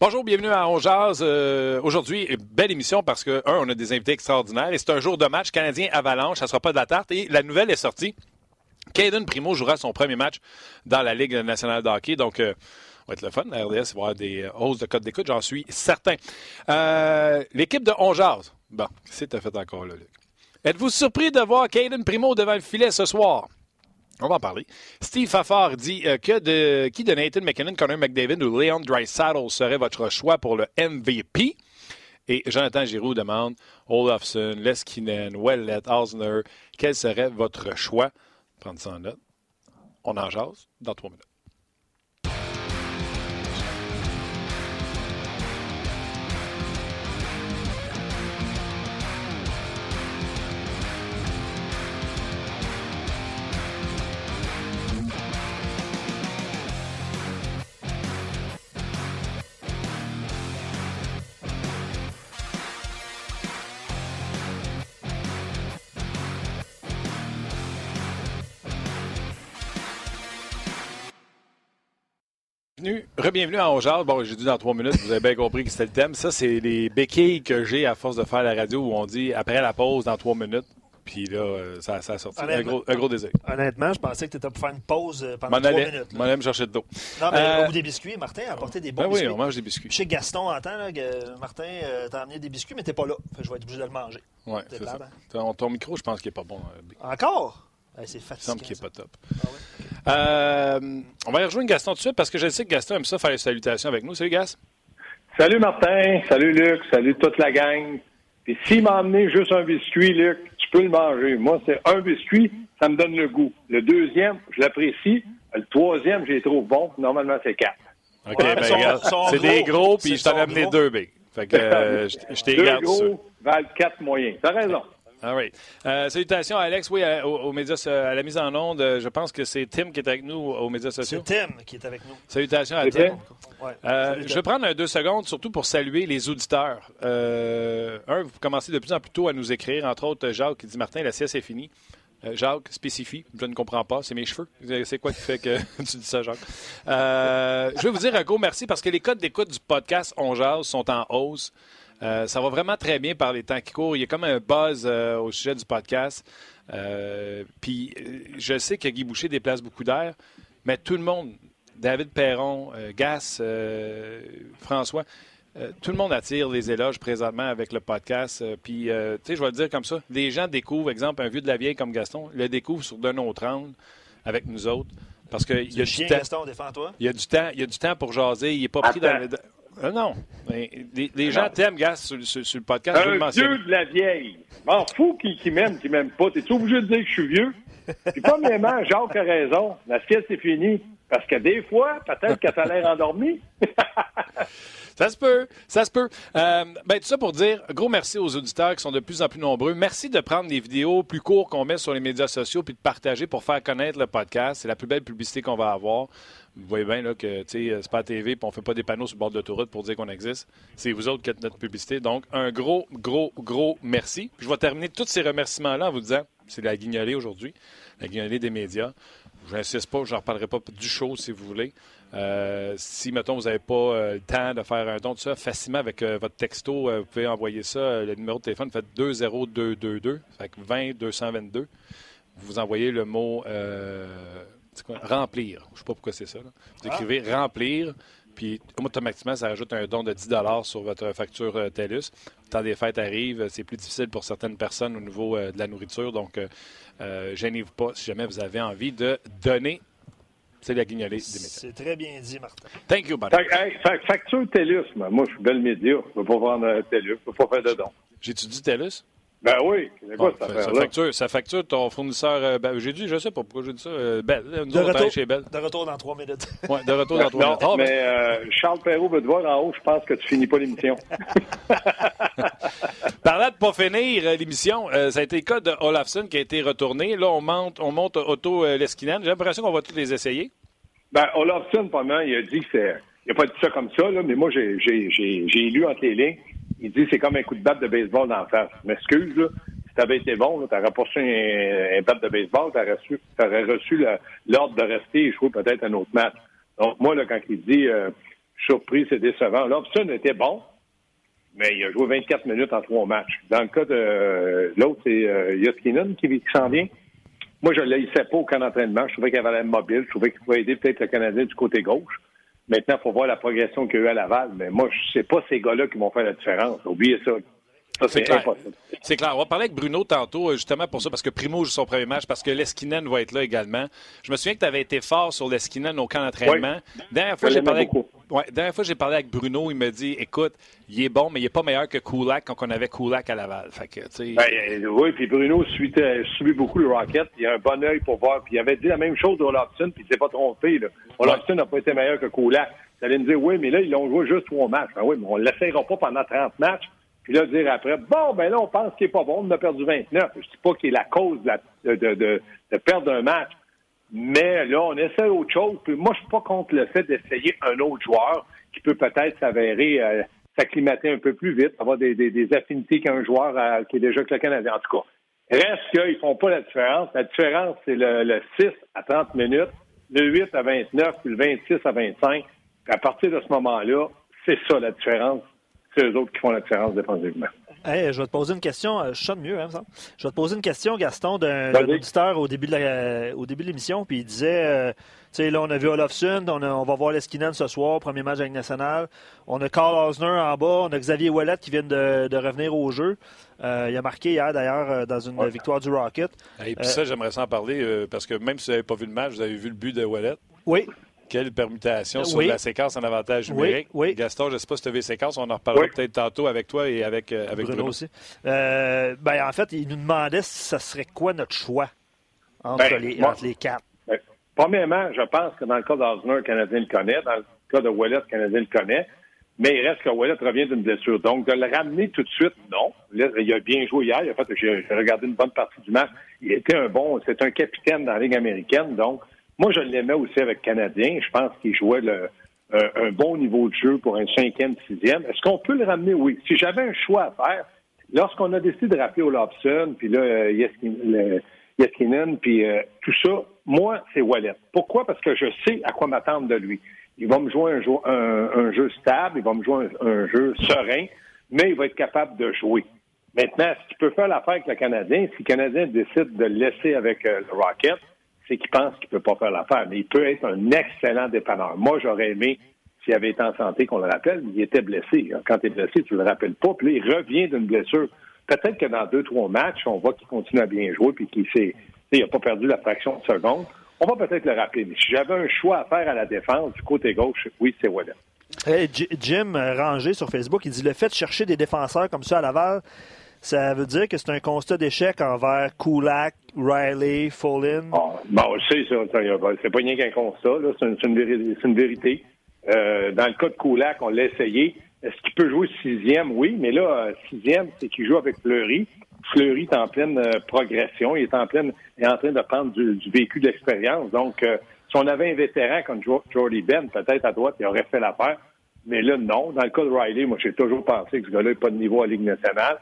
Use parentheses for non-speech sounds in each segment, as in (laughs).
Bonjour, bienvenue à On Jazz. Euh, aujourd'hui, belle émission parce que, un, on a des invités extraordinaires et c'est un jour de match canadien-avalanche. Ça sera pas de la tarte. Et la nouvelle est sortie. Caden Primo jouera son premier match dans la Ligue nationale de. Donc, euh, va être le fun. La RDS va avoir des hausses de code d'écoute, j'en suis certain. Euh, L'équipe de On Jazz. Bon, qu'est-ce que tu fait encore là, Luc? Êtes-vous surpris de voir Caden Primo devant le filet ce soir? On va en parler. Steve Fafard dit euh, que de qui de Nathan McKinnon, Connor McDavid ou Leon Dreisaitl serait votre choix pour le MVP? Et Jonathan Giroux demande Olafson, Leskinen, Wellet, Osner, quel serait votre choix? Prendre ça en note. On en jase dans trois minutes. Bienvenue, re-bienvenue à Ongeard. Bon, j'ai dit dans trois minutes, vous avez bien compris que c'était le thème. Ça, c'est les béquilles que j'ai à force de faire la radio où on dit après la pause dans trois minutes. Puis là, euh, ça, ça a sorti un gros, un gros, désir. Honnêtement, je pensais que tu étais pour faire une pause euh, pendant trois minutes. M'en allais me chercher de dos. Non, mais euh, ou des biscuits. Martin a apporté des bons ben biscuits. Oui, on mange des biscuits. Chez Gaston, entend, là, que Martin euh, t'a amené des biscuits, mais t'es pas là. Fait je vais être obligé de le manger. Oui, c'est ça. Ton, ton, micro, je pense qu'il est pas bon. Encore? C'est fatigant. Il semble qu'il n'est pas top. Ah, ouais? Euh, on va y rejoindre Gaston tout de suite parce que je sais que Gaston aime ça faire les salutations avec nous. Salut, Gas. Salut, Martin. Salut, Luc. Salut toute la gang. Puis s'il m'a amené juste un biscuit, Luc, tu peux le manger. Moi, c'est un biscuit, ça me donne le goût. Le deuxième, je l'apprécie. Le troisième, j'ai trop bon. Normalement, c'est quatre. OK, ben, c'est des gros, puis je t'en ai amené deux, big. Fait que euh, je, t'ai Deux gros valent quatre moyens. T'as raison. Ah oui. Euh, salutations à Alex, oui, à, aux, médias, à la mise en onde. Je pense que c'est Tim qui est avec nous aux médias sociaux. C'est Tim qui est avec nous. Salutations à Tim. Euh, je vais prendre un deux secondes, surtout pour saluer les auditeurs. Euh, un, vous commencez de plus en plus tôt à nous écrire, entre autres Jacques qui dit Martin, la sieste est finie. Jacques, spécifie, je ne comprends pas, c'est mes cheveux. C'est quoi qui fait que (laughs) tu dis ça, Jacques? je vais vous dire un gros merci parce que les codes d'écoute du podcast On Jazz sont en hausse. Euh, ça va vraiment très bien par les temps qui courent. Il y a comme un buzz euh, au sujet du podcast. Euh, puis je sais que Guy Boucher déplace beaucoup d'air, mais tout le monde, David Perron, Gas, François, tout le monde attire les éloges présentement avec le podcast. Puis, tu sais, je vais le dire comme ça. Les gens découvrent, exemple, un vieux de la vieille comme Gaston, le découvre sur d'un autre angle avec nous autres. Parce qu'il y a du temps. Gaston, défends-toi. Il y a du temps, il y a du temps pour jaser. Il n'est pas pris dans le. Euh, non. les, gens t'aiment, gars, sur, le podcast. Un vieux de la vieille. M'en fous qui, qui m'aime, qui m'aime pas. T'es obligé de dire que je suis vieux? Puis premièrement, Jacques a raison. La sieste c'est fini. Parce que des fois, peut-être que t'as l'air endormi. (laughs) Ça se peut, ça se peut. Euh, ben, tout ça pour dire, gros merci aux auditeurs qui sont de plus en plus nombreux. Merci de prendre des vidéos plus courtes qu'on met sur les médias sociaux puis de partager pour faire connaître le podcast. C'est la plus belle publicité qu'on va avoir. Vous voyez bien là, que c'est pas TV puis on fait pas des panneaux sur le bord de l'autoroute pour dire qu'on existe. C'est vous autres qui êtes notre publicité. Donc, un gros, gros, gros merci. je vais terminer tous ces remerciements-là en vous disant, c'est la guignolée aujourd'hui, la guignolée des médias. Je n'insiste pas, je n'en reparlerai pas du show si vous voulez. Euh, si, mettons, vous n'avez pas euh, le temps de faire un don de ça, facilement avec euh, votre texto, vous pouvez envoyer ça. le numéro de téléphone, faites 20222, fait 20 222. Vous envoyez le mot remplir. Je ne sais pas pourquoi c'est ça. Vous ah. écrivez remplir, puis automatiquement, ça ajoute un don de 10 sur votre facture TELUS. Le temps des fêtes arrive, c'est plus difficile pour certaines personnes au niveau de la nourriture. Donc, gênez-vous pas si jamais vous avez envie de donner c'est la guignolée des médias. C'est très bien dit, Martin. Thank you, buddy. facture TELUS, moi, je suis bel média. Je ne peux pas vendre TELUS. Je ne peux pas faire de dons. J'ai-tu dit TELUS? Ben oui, c'est quoi cette affaire-là? Ça facture, ça facture ton fournisseur. Euh, ben, j'ai dit, je sais pas pourquoi j'ai dit ça. Euh, Belle. Nous de, retour, chez Belle. de retour dans trois minutes. (laughs) Oui, de retour dans trois minutes. Ah, mais euh, Charles Perrault veut te voir en haut, je pense que tu finis pas l'émission. (laughs) Parlant de pas finir euh, l'émission, ça a été le cas de Olafson qui a été retourné. Là, on monte, on monte Otto Leskinen. J'ai l'impression qu'on va tous les essayer. Ben, Olafson, pendant, il a dit que c'est. Il n'a pas dit ça comme ça, là, mais moi, j'ai lu entre les lignes. Il dit c'est comme un coup de batte de baseball dans la face. M'excuse, là. Si t'avais été bon, tu n'aurais pas reçu un, un batte de baseball, tu aurais reçu l'ordre de rester et jouer peut-être un autre match. Donc, moi, là, quand il dit euh, surpris, c'est décevant. Lobson était bon, mais il a joué 24 minutes en trois matchs. Dans le cas de l'autre, c'est euh, qui, s'en vient. Moi, je ne l'haïssais pas au camp d'entraînement. Je trouvais qu'il avait l'air mobile. Je trouvais qu'il pouvait aider peut-être le Canadien du côté gauche. Maintenant, il faut voir la progression qu'il y a eu à Laval. Mais moi, je ne sais pas ces gars-là qui vont faire la différence. Oubliez ça. c'est clair. C'est clair. On va parler avec Bruno tantôt, euh, justement pour ça, parce que Primo joue son premier match, parce que Leskinen va être là également. Je me souviens que tu avais été fort sur Leskinen au camp d'entraînement. Dernière fois, j'ai parlé avec... Ouais, dernière fois j'ai parlé avec Bruno, il me dit écoute, il est bon, mais il n'est pas meilleur que Kulak quand on avait Kulak à Laval. Fait que, ben, euh, oui, puis Bruno suit, suit, beaucoup le Rocket. Il a un bon œil pour voir. Puis il avait dit la même chose de Olafson, puis il s'est pas trompé. Là. N'a pas été meilleur que Kulak. Vous allez me dire oui, mais là, ils l'ont joué juste trois matchs. Ben oui, mais on ne l'essayera pas pendant 30 matchs. Puis là, dire après, bon, ben là, on pense qu'il n'est pas bon, on a perdu 29. Je ne dis pas qu'il est la cause de, de, de, de perdre un match. Mais là, on essaie autre chose. Puis moi, je suis pas contre le fait d'essayer un autre joueur qui peut peut-être s'avérer euh, s'acclimater un peu plus vite, avoir des, des, affinités qu'un joueur euh, qui est déjà que le Canadien. En tout cas, reste qu'ils font pas la différence. La différence, c'est le, le 6 à 30 minutes, le 8 à 29, puis le 26 à 25. Puis à partir de ce moment-là, c'est ça la différence. C'est eux autres qui font la différence défensivement je vais te poser une question. Euh, je chante mieux, hein, ça? Je vais te poser une question, Gaston, d'un auditeur au début de l'émission. Puis il disait euh, Tu sais, là, on a vu Olofsson, on, on va voir l'Eskinen ce soir, premier match avec National. On a Carl Osner en bas, on a Xavier Ouellet qui vient de, revenir au jeu. Euh, il a marqué hier, d'ailleurs, dans une victoire du Rocket. Et puis ça, j'aimerais s'en parler, parce que même si vous n'avez pas vu le match, vous avez vu le but de Ouellet. Oui, quelle permutation sur la séquence en avantage numérique. Gaston, je ne sais pas si tu as vu les séquences, on en reparlera peut-être tantôt avec toi et avec, euh, avec Bruno. aussi. Euh, ben, en fait, il nous demandait si ça serait quoi notre choix entre, ben, les, entre les, quatre. Ben, premièrement, je pense que dans le cas d'Osner, le Canadien le connaît. Dans le cas de Wallet, le Canadien le connaît. Mais il reste que Wallet revient d'une blessure. Donc, de le ramener tout de suite, non. il a bien joué hier. Il a fait, j'ai regardé une bonne partie du match. Il était un bon, c'est un capitaine dans la Ligue américaine. Donc, moi, je l'aimais aussi avec Canadien. Je pense qu'il jouait le, euh, un bon niveau de jeu pour un cinquième, sixième. Est-ce qu'on peut le ramener? Oui. Si j'avais un choix à faire, lorsqu'on a décidé de rappeler Olafson, puis là, euh, Yeskinen, puis euh, tout ça, moi, c'est Wallet. Pourquoi? Parce que je sais à quoi m'attendre de lui. Il va me jouer un, un, jeu stable, il va me jouer un, jeu serein, mais il va être capable de jouer. Maintenant, ce qu'il peut faire l'affaire avec le Canadien, si le Canadien décide de le laisser avec le Rocket, c'est qu'il pense qu'il ne peut pas faire l'affaire. Mais il peut être un excellent dépanneur. Moi, j'aurais aimé, s'il avait été en santé, qu'on le rappelle, il était blessé. Quand tu es blessé, tu ne le rappelles pas. Puis là, il revient d'une blessure. Peut-être que dans deux, trois matchs, on voit qu'il continue à bien jouer puis qu'il n'a pas perdu la fraction de seconde. On va peut-être le rappeler. Mais si j'avais un choix à faire à la défense du côté gauche, oui, c'est Wallet. Jim Ranger sur Facebook, il dit le fait de chercher des défenseurs comme ça à Laval, ça veut dire que c'est un constat d'échec envers Kulak, Riley, Follin? Bon, c'est ça. C'est pas rien qu'un constat. C'est une, vérité. Euh, dans le cas de Kulak, on l'a essayé. Est-ce qu'il peut jouer sixième? Oui, mais là, sixième, c'est qu'il joue avec Fleury. Fleury est en pleine euh, progression. Il est en pleine, est en train de prendre du, vécu d'expérience. Donc, euh, si on avait un vétéran comme Jordy Ben, peut-être à droite, il aurait fait l'affaire. Mais là, non. Dans le cas de Riley, moi, j'ai toujours pensé que ce gars-là n'a pas de niveau à Ligue nationale.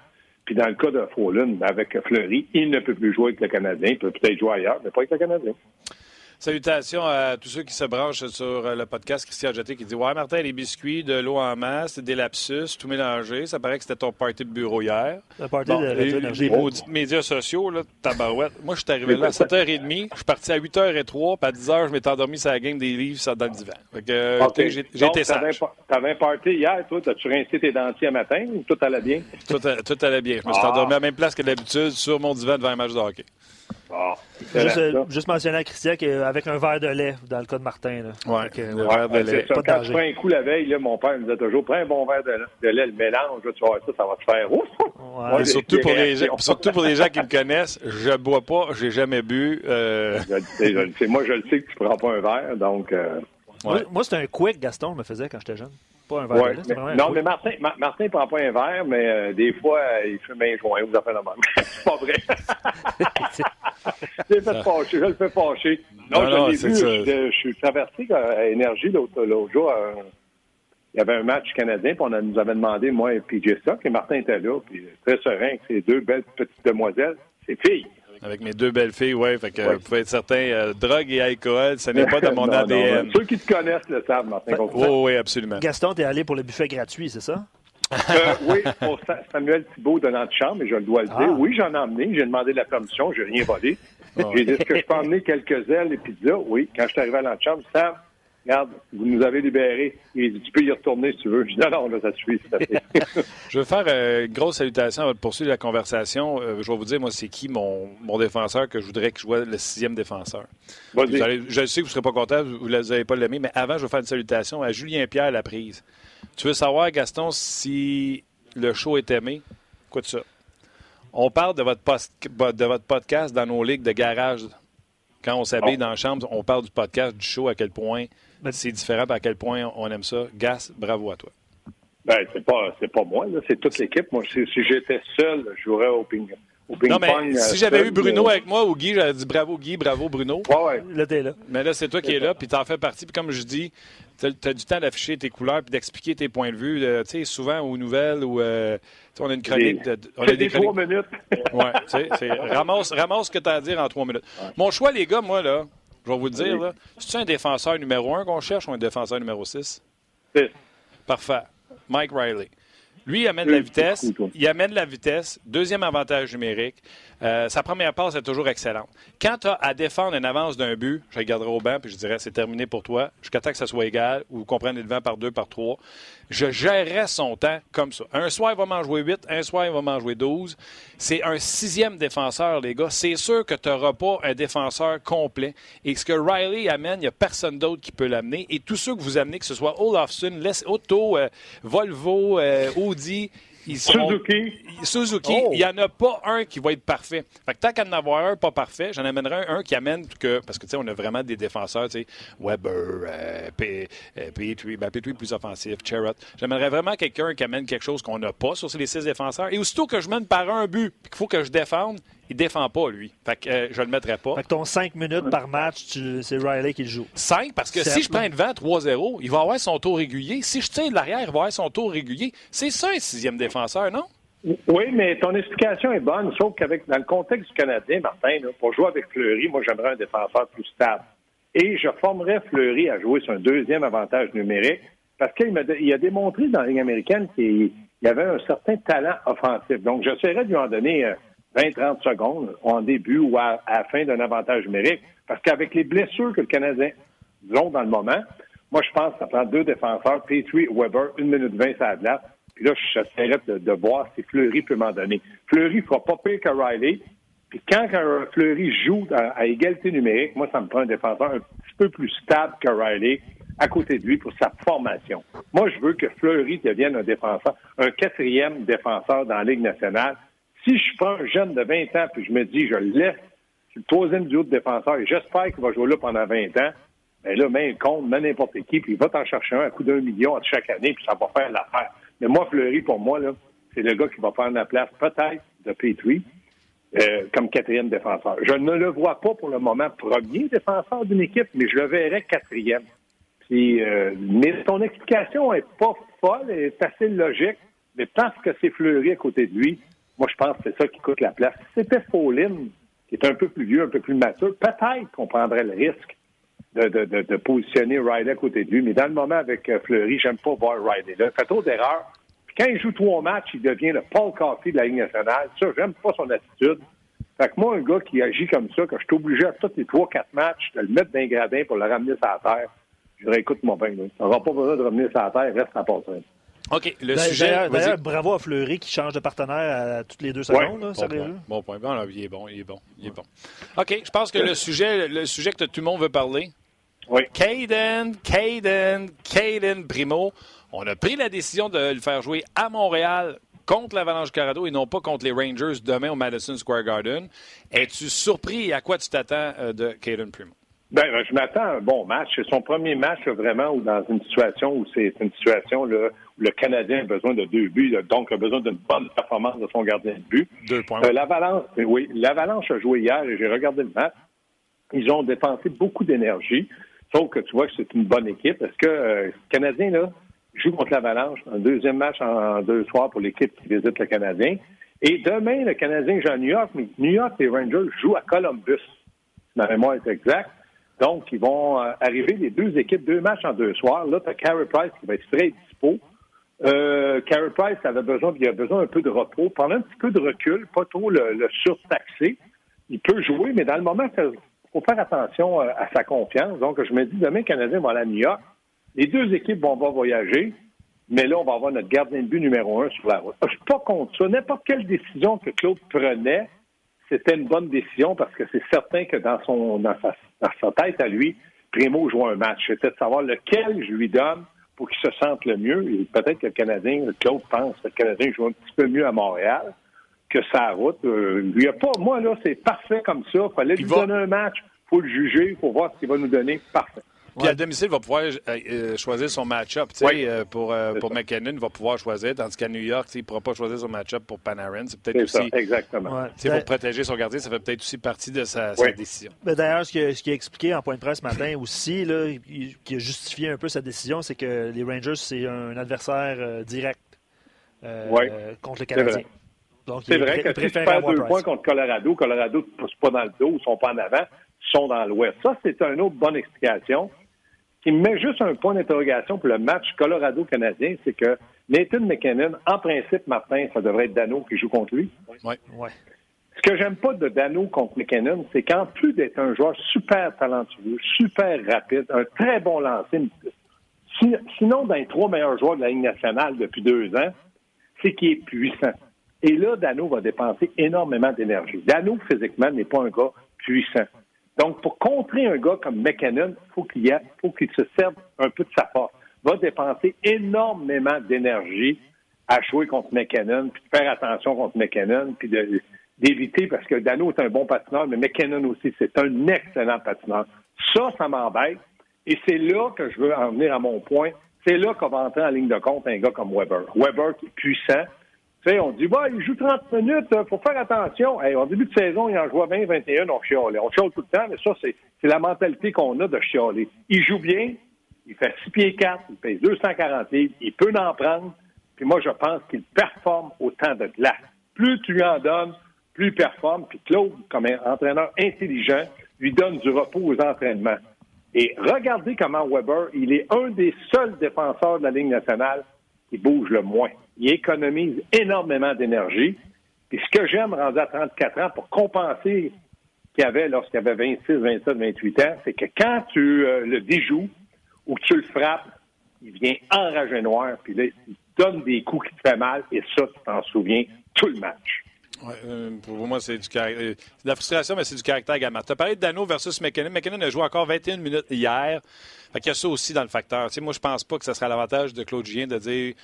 Puis dans le cas de Fallon, avec Fleury, il ne peut plus jouer avec le Canadien. Il peut peut-être jouer ailleurs, mais pas avec le Canadien. Salutations à tous ceux qui se branchent sur euh, le podcast. Christian Jeté qui dit Ouais, Martin, les biscuits, de l'eau en masse, des lapsus, tout mélangé. Ça paraît que c'était ton party de bureau hier. Le party de les, maudits médias sociaux, là, tabarouette. Moi, je suis arrivé là à 7h30. Je suis parti à 8h03. Puis à 10h, je m'étais endormi sur la game des livres ça, dans le divan. Fait j'ai été sage. T'avais un party hier, toi? T'as-tu rincé tes dentiers à matin ou tout allait bien? Tout, tout allait bien. Je me suis ah. endormi à la même place que d'habitude sur mon divan devant un match de hockey. Juste, euh, juste, mentionner à Christian qu'avec un verre de lait, dans le cas de Martin. Oui, un verre de lait. Pas Quand je prends un coup la veille, là, mon père me disait toujours prends un bon verre de, lait, le mélange, tu vois, ça, ça va te faire ouf! surtout, pour les gens, surtout pour les gens qui me connaissent, je ne bois pas, j'ai jamais bu. Euh... Moi, je le sais que tu ne prends pas un verre, donc. Euh... Moi, moi c'est un quick, Gaston, je me faisait quand j'étais jeune. Pas un verre ouais, de lait, Non, mais Martin, Martin ne prend pas un verre, mais euh, des fois, euh, il fait main joint, vous faites la même. (laughs) c'est pas vrai. (laughs) je, fait fâcher, je le fais fâcher. Non, non, je l'ai vu, je, suis traversé à Énergie l'autre jour. Euh, il y avait un match canadien, puis on nous avait demandé, moi et PJ Stock, et Martin était là, puis très serein avec ses deux belles petites demoiselles. Ses filles, Avec mes deux belles filles, oui. Fait que vous pouvez être certain, euh, drogue et alcool, ce n'est pas dans mon (laughs) ADN. ceux qui te connaissent le savent, Martin. Oui, oui, absolument. Gaston, tu es allé pour le buffet gratuit, c'est ça? Euh, oui, pour Samuel Thibault de l'antichambre, mais je le dois le dire. Ah. Oui, j'en ai emmené. J'ai demandé la permission. Je n'ai rien volé. (laughs) J'ai dit, est-ce que je peux emmener quelques ailes et pizzas? Oui. Quand je suis arrivé à l'antichambre, Sam, regarde, vous nous avez libérés. Dit, tu peux y retourner si tu veux. (laughs) Je dis, non, non, ça suffit. (laughs) je veux faire euh, une grosse salutation avant de poursuivre la conversation. Euh, je vais vous dire, moi, c'est qui mon, mon, défenseur que je voudrais que je vois le sixième défenseur. je sais que vous ne serez pas content, vous n'avez pas l'aimé, mais avant, je veux faire une salutation à Julien Pierre la prise. Tu veux savoir, Gaston, si le show est aimé? Écoute ça. On parle de votre, de votre podcast dans nos ligues de garage. Quand on s'habille dans la chambre, on parle du podcast, du show, à quel point ben, c'est différent, à quel point on aime ça. Gas, bravo à toi. Ben, c'est pas, pas moi, c'est toute l'équipe. Moi, si, j'étais seul, je jouerais au ping. Au non, mais si j'avais eu Bruno avec moi ou Guy, j'aurais dit bravo Guy, bravo Bruno. Ouais, ouais. Là, t'es là. Mais là, c'est toi qui es là, puis t'en fais partie. Puis comme je dis, tu as, du temps d'afficher tes couleurs puis d'expliquer tes points de vue. tu sais, souvent aux nouvelles où euh, on a une chronique. De, on a des, trois minutes. tu sais, ramasse, ramasse ce que tu as à dire en trois minutes. Mon choix, les gars, moi, là, je vais vous le dire, là, c'est un défenseur numéro un qu'on cherche ou un défenseur numéro 6? Parfait. Mike Riley. Lui, il amène la vitesse. Il amène la vitesse. Deuxième avantage numérique. Euh, sa première passe est toujours excellente. Quand tu as à défendre une avance d'un but, je regarderai au banc puis je dirais c'est terminé pour toi. Jusqu'à temps que ça soit égal ou qu'on prenne le devant par deux, par trois. Je gérerais son temps comme ça. Un soir, il va m'en jouer 8, un soir, il va m'en jouer 12. C'est un sixième défenseur, les gars. C'est sûr que tu n'auras pas un défenseur complet. Et ce que Riley amène, il n'y a personne d'autre qui peut l'amener. Et tous ceux que vous amenez, que ce soit Olafson, Otto, euh, Volvo, euh, Audi, Suzuki. Suzuki, oh. il n'y en a pas un qui va être parfait. Fait que tant qu'à en avoir un pas parfait, j'en amènerai un, qui amène que. Parce que, tu sais, on a vraiment des défenseurs, tu sais, Weber, euh, P, euh, Petrie, ben, plus offensif, Cherrott. J'amènerais vraiment quelqu'un qui amène quelque chose qu'on n'a pas sur ces six défenseurs. Et aussitôt que je mène par un but, qu'il faut que je défende, il défend pas, lui. Fait que euh, je le mettrai pas. Fait que ton 5 minutes par match, c'est Riley qui le joue. 5, parce que si je prends devant 3-0, il va avoir son tour régulier. Si je tiens de l'arrière, il va avoir son tour régulier. C'est ça un sixième défenseur, non? Oui, mais ton explication est bonne, sauf qu'avec dans le contexte du Canadien, Martin, pour jouer avec Fleury, moi j'aimerais un défenseur plus stable. Et je formerais Fleury à jouer sur un deuxième avantage numérique parce qu'il a, a démontré dans la Ligue américaine qu'il y avait un certain talent offensif. Donc, j'essaierais de lui en donner euh, 20-30 secondes en début ou à, la fin d'un avantage numérique. Parce qu'avec les blessures que le Canadien ont dans le moment, moi, je pense que ça prend deux défenseurs, Petrie Weber, une minute 20 ça la Puis là, j'essaierai de, de voir si Fleury peut m'en donner. Fleury fera pas pire que Riley. Puis quand Fleury joue à, égalité numérique, moi, ça me prend un défenseur un petit peu plus stable que Riley à côté de lui pour sa formation. Moi, je veux que Fleury devienne un défenseur, un quatrième défenseur dans la Ligue nationale si je prends un jeune de 20 ans puis je me dis, je le laisse sur le troisième duo de défenseur et j'espère qu'il va jouer là pendant 20 ans, bien là, mets compte, mets n'importe qui, puis il va t'en chercher un à coup d'un million chaque année, puis ça va faire l'affaire. Mais moi, Fleury, pour moi, là, c'est le gars qui va prendre la place peut-être de Petrie euh, comme quatrième défenseur. Je ne le vois pas pour le moment premier défenseur d'une équipe, mais je le verrai quatrième. Puis, euh, mais ton explication est pas folle, elle est assez logique, mais parce que c'est Fleury à côté de lui, moi, je pense que c'est ça qui coûte la place. Si c'était Pauline, qui est un peu plus vieux, un peu plus mature, peut-être qu'on prendrait le risque de, de, de, positionner Riley à côté de lui. Mais dans le moment avec euh, Fleury, j'aime pas voir Riley là. Il fait trop d'erreurs. Puis quand il joue trois matchs, il devient le Paul Coffey de la Ligue nationale. Ça, j'aime pas son attitude. Fait que moi, un gars qui agit comme ça, que je suis obligé à tous les trois, quatre matchs de le mettre d'un gradin pour le ramener sur la terre, je dirais, écoute mon pain, on n'aura pas besoin de ramener sur la terre, reste à passer. OK. Le sujet. D'ailleurs, bravo à Fleury qui change de partenaire à toutes les deux secondes. bon, point. bon point. Bon, il est bon. Il est bon. Il est bon. OK. Je pense que le sujet, le sujet que tout le monde veut parler. Oui. Caden, Caden, Caden Primo. On a pris la décision de le faire jouer à Montréal contre l'Avalanche Carado et non pas contre les Rangers demain au Madison Square Garden. Es-tu surpris? À quoi tu t'attends euh, de Caden Primo? Ben, je m'attends à un bon match. C'est son premier match vraiment où dans une situation où c'est une situation là, où le Canadien a besoin de deux buts, donc a besoin d'une bonne performance de son gardien de but. Deux points. Euh, L'Avalanche, oui, l'Avalanche a joué hier et j'ai regardé le match. Ils ont dépensé beaucoup d'énergie, sauf que tu vois que c'est une bonne équipe. Est-ce que euh, le Canadien là joue contre l'Avalanche, un deuxième match en, deux soirs pour l'équipe qui visite le Canadien? Et demain, le Canadien joue à New York, mais New York, les Rangers jouent à Columbus. Ma mémoire est exacte. Donc, ils vont euh, arriver les deux équipes, deux matchs en deux soirs. Là, tu as Carey Price qui va être très dispo. Euh, Carey Price avait besoin, il a besoin un peu de repos, prendre un petit peu de recul, pas trop le, surtaxer. Il peut jouer, mais dans le moment, il faut faire attention euh, à sa confiance. Donc, je me dis, demain, le Canadien va aller à New York. Les deux équipes vont pas voyager, mais là, on va avoir notre gardien de but numéro un sur la route. Je suis pas contre ça. N'importe quelle décision que Claude prenait, c'était une bonne décision parce que c'est certain que dans son dans sa, tête à lui, Primo joue un match. C'était de savoir lequel je lui donne pour qu'il se sente le mieux. Et peut-être que le Canadien, Claude pense que le Canadien joue un petit peu mieux à Montréal que sa route. Euh, lui a pas, moi, là, c'est parfait comme ça. Il fallait lui donner un match. Il faut le juger. Il faut voir ce qu'il va nous donner. Parfait. Puis à domicile, il va pouvoir euh, euh, choisir son match-up. Euh, pour, pour McKinnon, il va pouvoir choisir, tandis qu'à New York, il ne pourra pas choisir son match-up pour Panarin. C'est peut-être aussi. Ça, exactement. Pour protéger son gardien, ça fait peut-être aussi partie de sa, décision. D'ailleurs, ce qui, a expliqué en point de presse ce matin aussi, là, qui a justifié un peu sa décision, c'est que les Rangers, c'est un adversaire direct contre le Canadien. C'est vrai, que si tu perds deux points contre Colorado, Colorado ne pousse pas dans le dos, ils sont pas en avant, ils sont dans l'ouest. Ça, c'est une autre bonne explication qui met juste un point d'interrogation pour le match Colorado-Canadien, c'est que Nathan McKinnon, en principe, Martin, ça devrait être Dano qui joue contre lui. Oui. Ce que j'aime pas de Dano contre McKinnon, c'est qu'en plus d'être un joueur super talentueux, super rapide, un très bon lancer, sinon dans les trois meilleurs joueurs de la Ligue nationale depuis deux ans, c'est qu'il est puissant. Et là, Dano va dépenser énormément d'énergie. Dano, physiquement, n'est pas un gars puissant. Donc, pour contrer un gars comme McKinnon, faut qu'il faut qu'il se serve un peu de sa force. Va dépenser énormément d'énergie à jouer contre McKinnon, puis de faire attention contre McKinnon, puis d'éviter, parce que Dano est un bon patineur, mais McKinnon aussi, c'est un excellent patineur. Ça, ça m'embête. Et c'est là que je veux en venir à mon point. C'est là qu'on va entrer en ligne de compte un gars comme Weber. Weber qui est puissant, on dit, bah, il joue 30 minutes, il euh, faut faire attention. en début de saison, il en joue 20, 21, on chiale. On chiale tout le temps, mais ça, c'est, la mentalité qu'on a de chialer. Il joue bien, il fait 6 pieds 4, il pèse 240 livres, il peut en prendre, puis moi, je pense qu'il performe autant de glace. Plus tu lui en donnes, plus il performe, puis Claude, comme un entraîneur intelligent, lui donne du repos aux entraînements. Et regardez comment Weber, il est un des seuls défenseurs de la Ligue nationale qui bouge le moins il économise énormément d'énergie. Puis ce que j'aime rendu à 34 ans pour compenser qu'il avait lorsqu'il avait 26, 27, 28 ans, c'est que quand tu euh, le déjoues ou que tu le frappes, il vient enragé noir, puis là, il donne des coups qui te font mal, et ça, tu t'en souviens tout le match. Ouais, euh, pour moi, c'est du euh, de la frustration, mais c'est du caractère également. Tu as parlé de Dano versus McKinnon. McKinnon a joué encore 21 minutes hier. Fait qu'il y a ça aussi dans le facteur. Tu sais, moi, je pense pas que ce serait l'avantage de Claude Julien de dire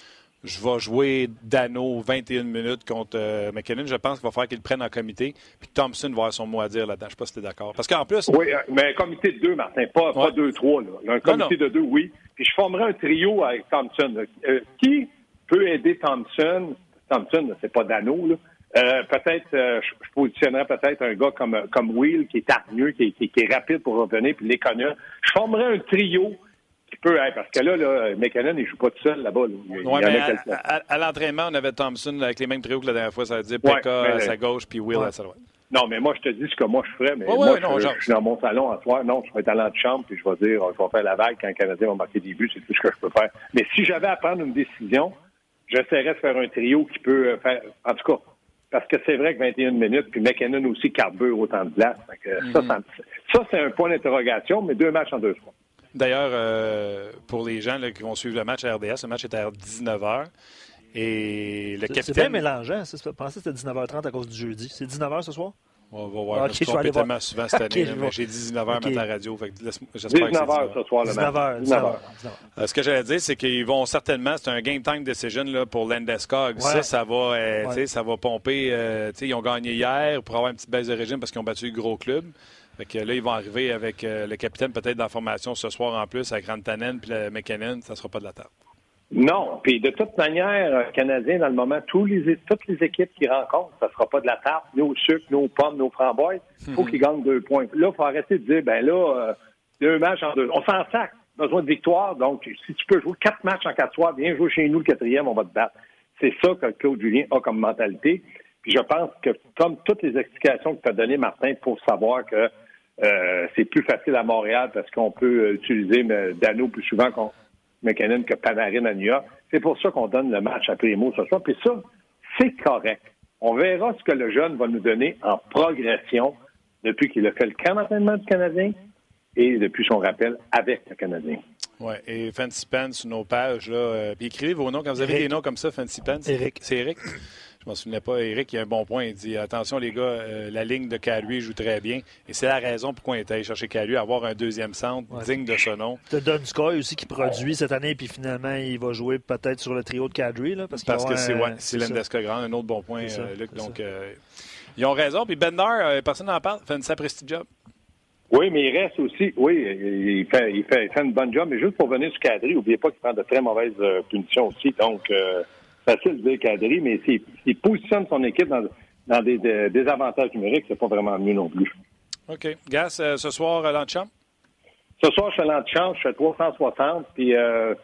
je vais jouer Dano 21 minutes contre euh, McKinnon. Je pense qu'il va falloir qu'il le prenne en comité. Puis Thompson va avoir son mot à dire là-dedans. Je ne sais pas si tu es d'accord. Parce qu'en plus. Oui, euh, mais un comité de deux, Martin, pas, pas deux, trois. Un comité de deux, oui. Puis je formerai un trio avec Thompson. Euh, qui peut aider Thompson? Thompson, c'est pas Dano, là. Peut-être, je, positionnerais peut-être un gars comme, comme Will, qui est hargneux, qui, qui, est rapide pour revenir, puis les connaître. Je formerai un trio peut, parce que là, là McKinnon, il joue pas tout seul là-bas. à, l'entraînement, on avait Thompson avec les mêmes trios que la dernière fois. Ça veut dire Pekka à sa gauche puis Will à sa droite. Non, mais moi, je te dis ce que moi je ferais. Mais moi, je, suis dans mon salon en soir. Non, je vais être à chambre puis je vais dire, je vais faire la vague quand le Canadien va marquer des buts. C'est tout ce que je peux faire. Mais si j'avais à prendre une décision, j'essaierais de faire un trio qui peut euh, faire. En tout cas, parce que c'est vrai que 21 minutes, puis McKinnon aussi carbure autant de place. ça, mm-hmm. ça c'est un point d'interrogation, mais deux matchs en deux fois. D'ailleurs, euh, pour les gens qui vont suivre le match à RDS, le match est à 19h. Et le capitaine. C'est bien mélangeant. Je pensais que c'était 19h30 à cause du jeudi. C'est 19h ce soir? On va voir. Okay, je, tellement souvent cette (laughs) année. mais j'ai dit 19h okay. à la radio. J'espère 19h ce soir, le 19h. 19h. Euh, ce que j'allais dire, c'est qu'ils vont certainement. C'est un game time decision là, pour Landeskog. Ça, ça va, euh, ça va pomper. Euh, ils ont gagné hier pour avoir une petite baisse de régime parce qu'ils ont battu le gros club. Fait que là, ils vont arriver avec euh, le capitaine peut-être dans la formation ce soir en plus, avec Rantanen puis le McKinnon. Ça ne sera pas de la table. Non. Puis de toute manière, euh, Canadien, dans le moment, tous les, toutes les équipes qui rencontrent, ça ne sera pas de la tarte. Nos sucres, nos pommes, nos framboises, il faut qu'ils gagnent deux points. Là, il faut arrêter de dire, ben là, euh, deux matchs en deux. On s'en sac. Besoin de victoire. Donc, si tu peux jouer quatre matchs en quatre soirs, viens jouer chez nous le quatrième, on va te battre. C'est ça que Claude Julien a comme mentalité. Puis je pense que, comme toutes les explications que tu as données, Martin, pour savoir que euh, c'est plus facile à Montréal parce qu'on peut utiliser Dano plus souvent qu'on McKinnon que Panarin à New York, c'est pour ça qu'on donne le match à Primo ce soir. Puis ça, c'est correct. On verra ce que le jeune va nous donner en progression depuis qu'il a fait le camp d'entraînement du Canadien et depuis son rappel avec le Canadien. Oui, et Fancy Pants sur nos pages. Là, euh, puis écrivez vos noms quand vous avez des noms comme ça, Fancy Pants. Eric. C'est Eric. Je m'en souvenais pas. Eric, il a un bon point. Il dit Attention, les gars, euh, la ligne de Calui joue très bien. Et c'est la raison pourquoi il est allé chercher Calui, avoir un deuxième centre digne de ce nom. Tu Don Sky aussi qui produit cette année, puis finalement, il va jouer peut-être sur le trio de Kadri. Là, parce, parce que c'est ouais, Grand, un autre bon point, euh, Luc. Donc, euh, ils ont raison. Puis Bender, personne n'en parle, fait une sapristi job. Oui, mais il reste aussi, oui, il fait, il fait, il fait une bonne job, mais juste pour venir sur Kadri, n'oubliez pas qu'il prend de très mauvaises punitions aussi. Donc, facile de dire cadrer, mais s'il positionne son équipe dans, des, avantages numériques, c'est pas vraiment mieux non plus. OK. Gas, euh, ce soir, l'antichambre? Ce soir, je suis à l'antichambre, je fais 360, puis euh,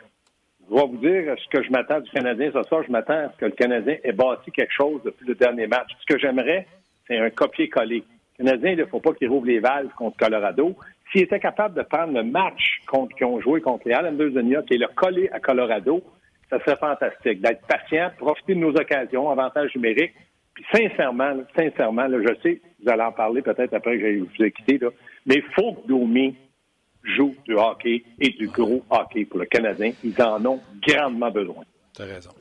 je vais vous dire ce que je m'attends du Canadien. Ce soir, je m'attends à ce que le Canadien ait bâti quelque chose depuis le dernier match. Ce que j'aimerais, c'est un copier-coller. Le Canadien, il ne faut pas qu'il rouvre les valves contre Colorado. S'il était capable de prendre le match qu'ils ont joué contre les Islanders de New York et le coller à Colorado, ça serait fantastique. D'être patient, profiter de nos occasions, avantages numériques. Puis sincèrement, sincèrement, je sais, vous allez en parler peut-être après que je vous ai quitté, là, mais il faut que Domi joue du hockey et du gros hockey pour le Canadien. Ils en ont grandement besoin.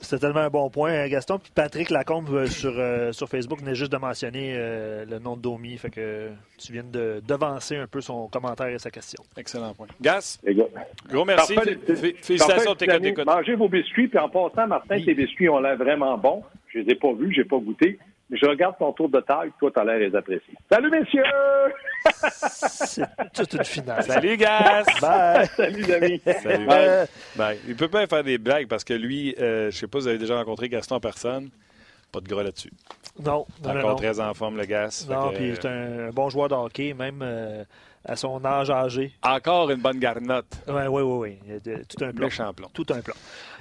C'est tellement un bon point, hein, Gaston. Puis Patrick Lacombe euh, sur, euh, sur Facebook venait juste de mentionner euh, le nom de Domi. Fait que tu viens de devancer un peu son commentaire et sa question. Excellent point. Gas, gros merci. Félicitations de tes Mangez vos biscuits. Puis en passant, Martin, tes biscuits ont l'air vraiment bons. Je les ai pas vus, j'ai pas goûté. Je regarde ton tour de taille, toi, tu as l'air les apprécier. Salut, messieurs! C'est toute une finale. Salut, Gas! (laughs) Bye! Salut, amis! Salut. Bye. Bye. Il peut pas faire des blagues parce que lui, euh, je sais pas, vous avez déjà rencontré Gaston en personne. Pas de gras là-dessus. Non. Encore très en forme, le Gas. Non, puis c'est un bon joueur de hockey, même. Euh, à son âge âgé. Encore une bonne garnotte. Oui, oui, oui. oui. Tout un plan. plan. Tout un plan.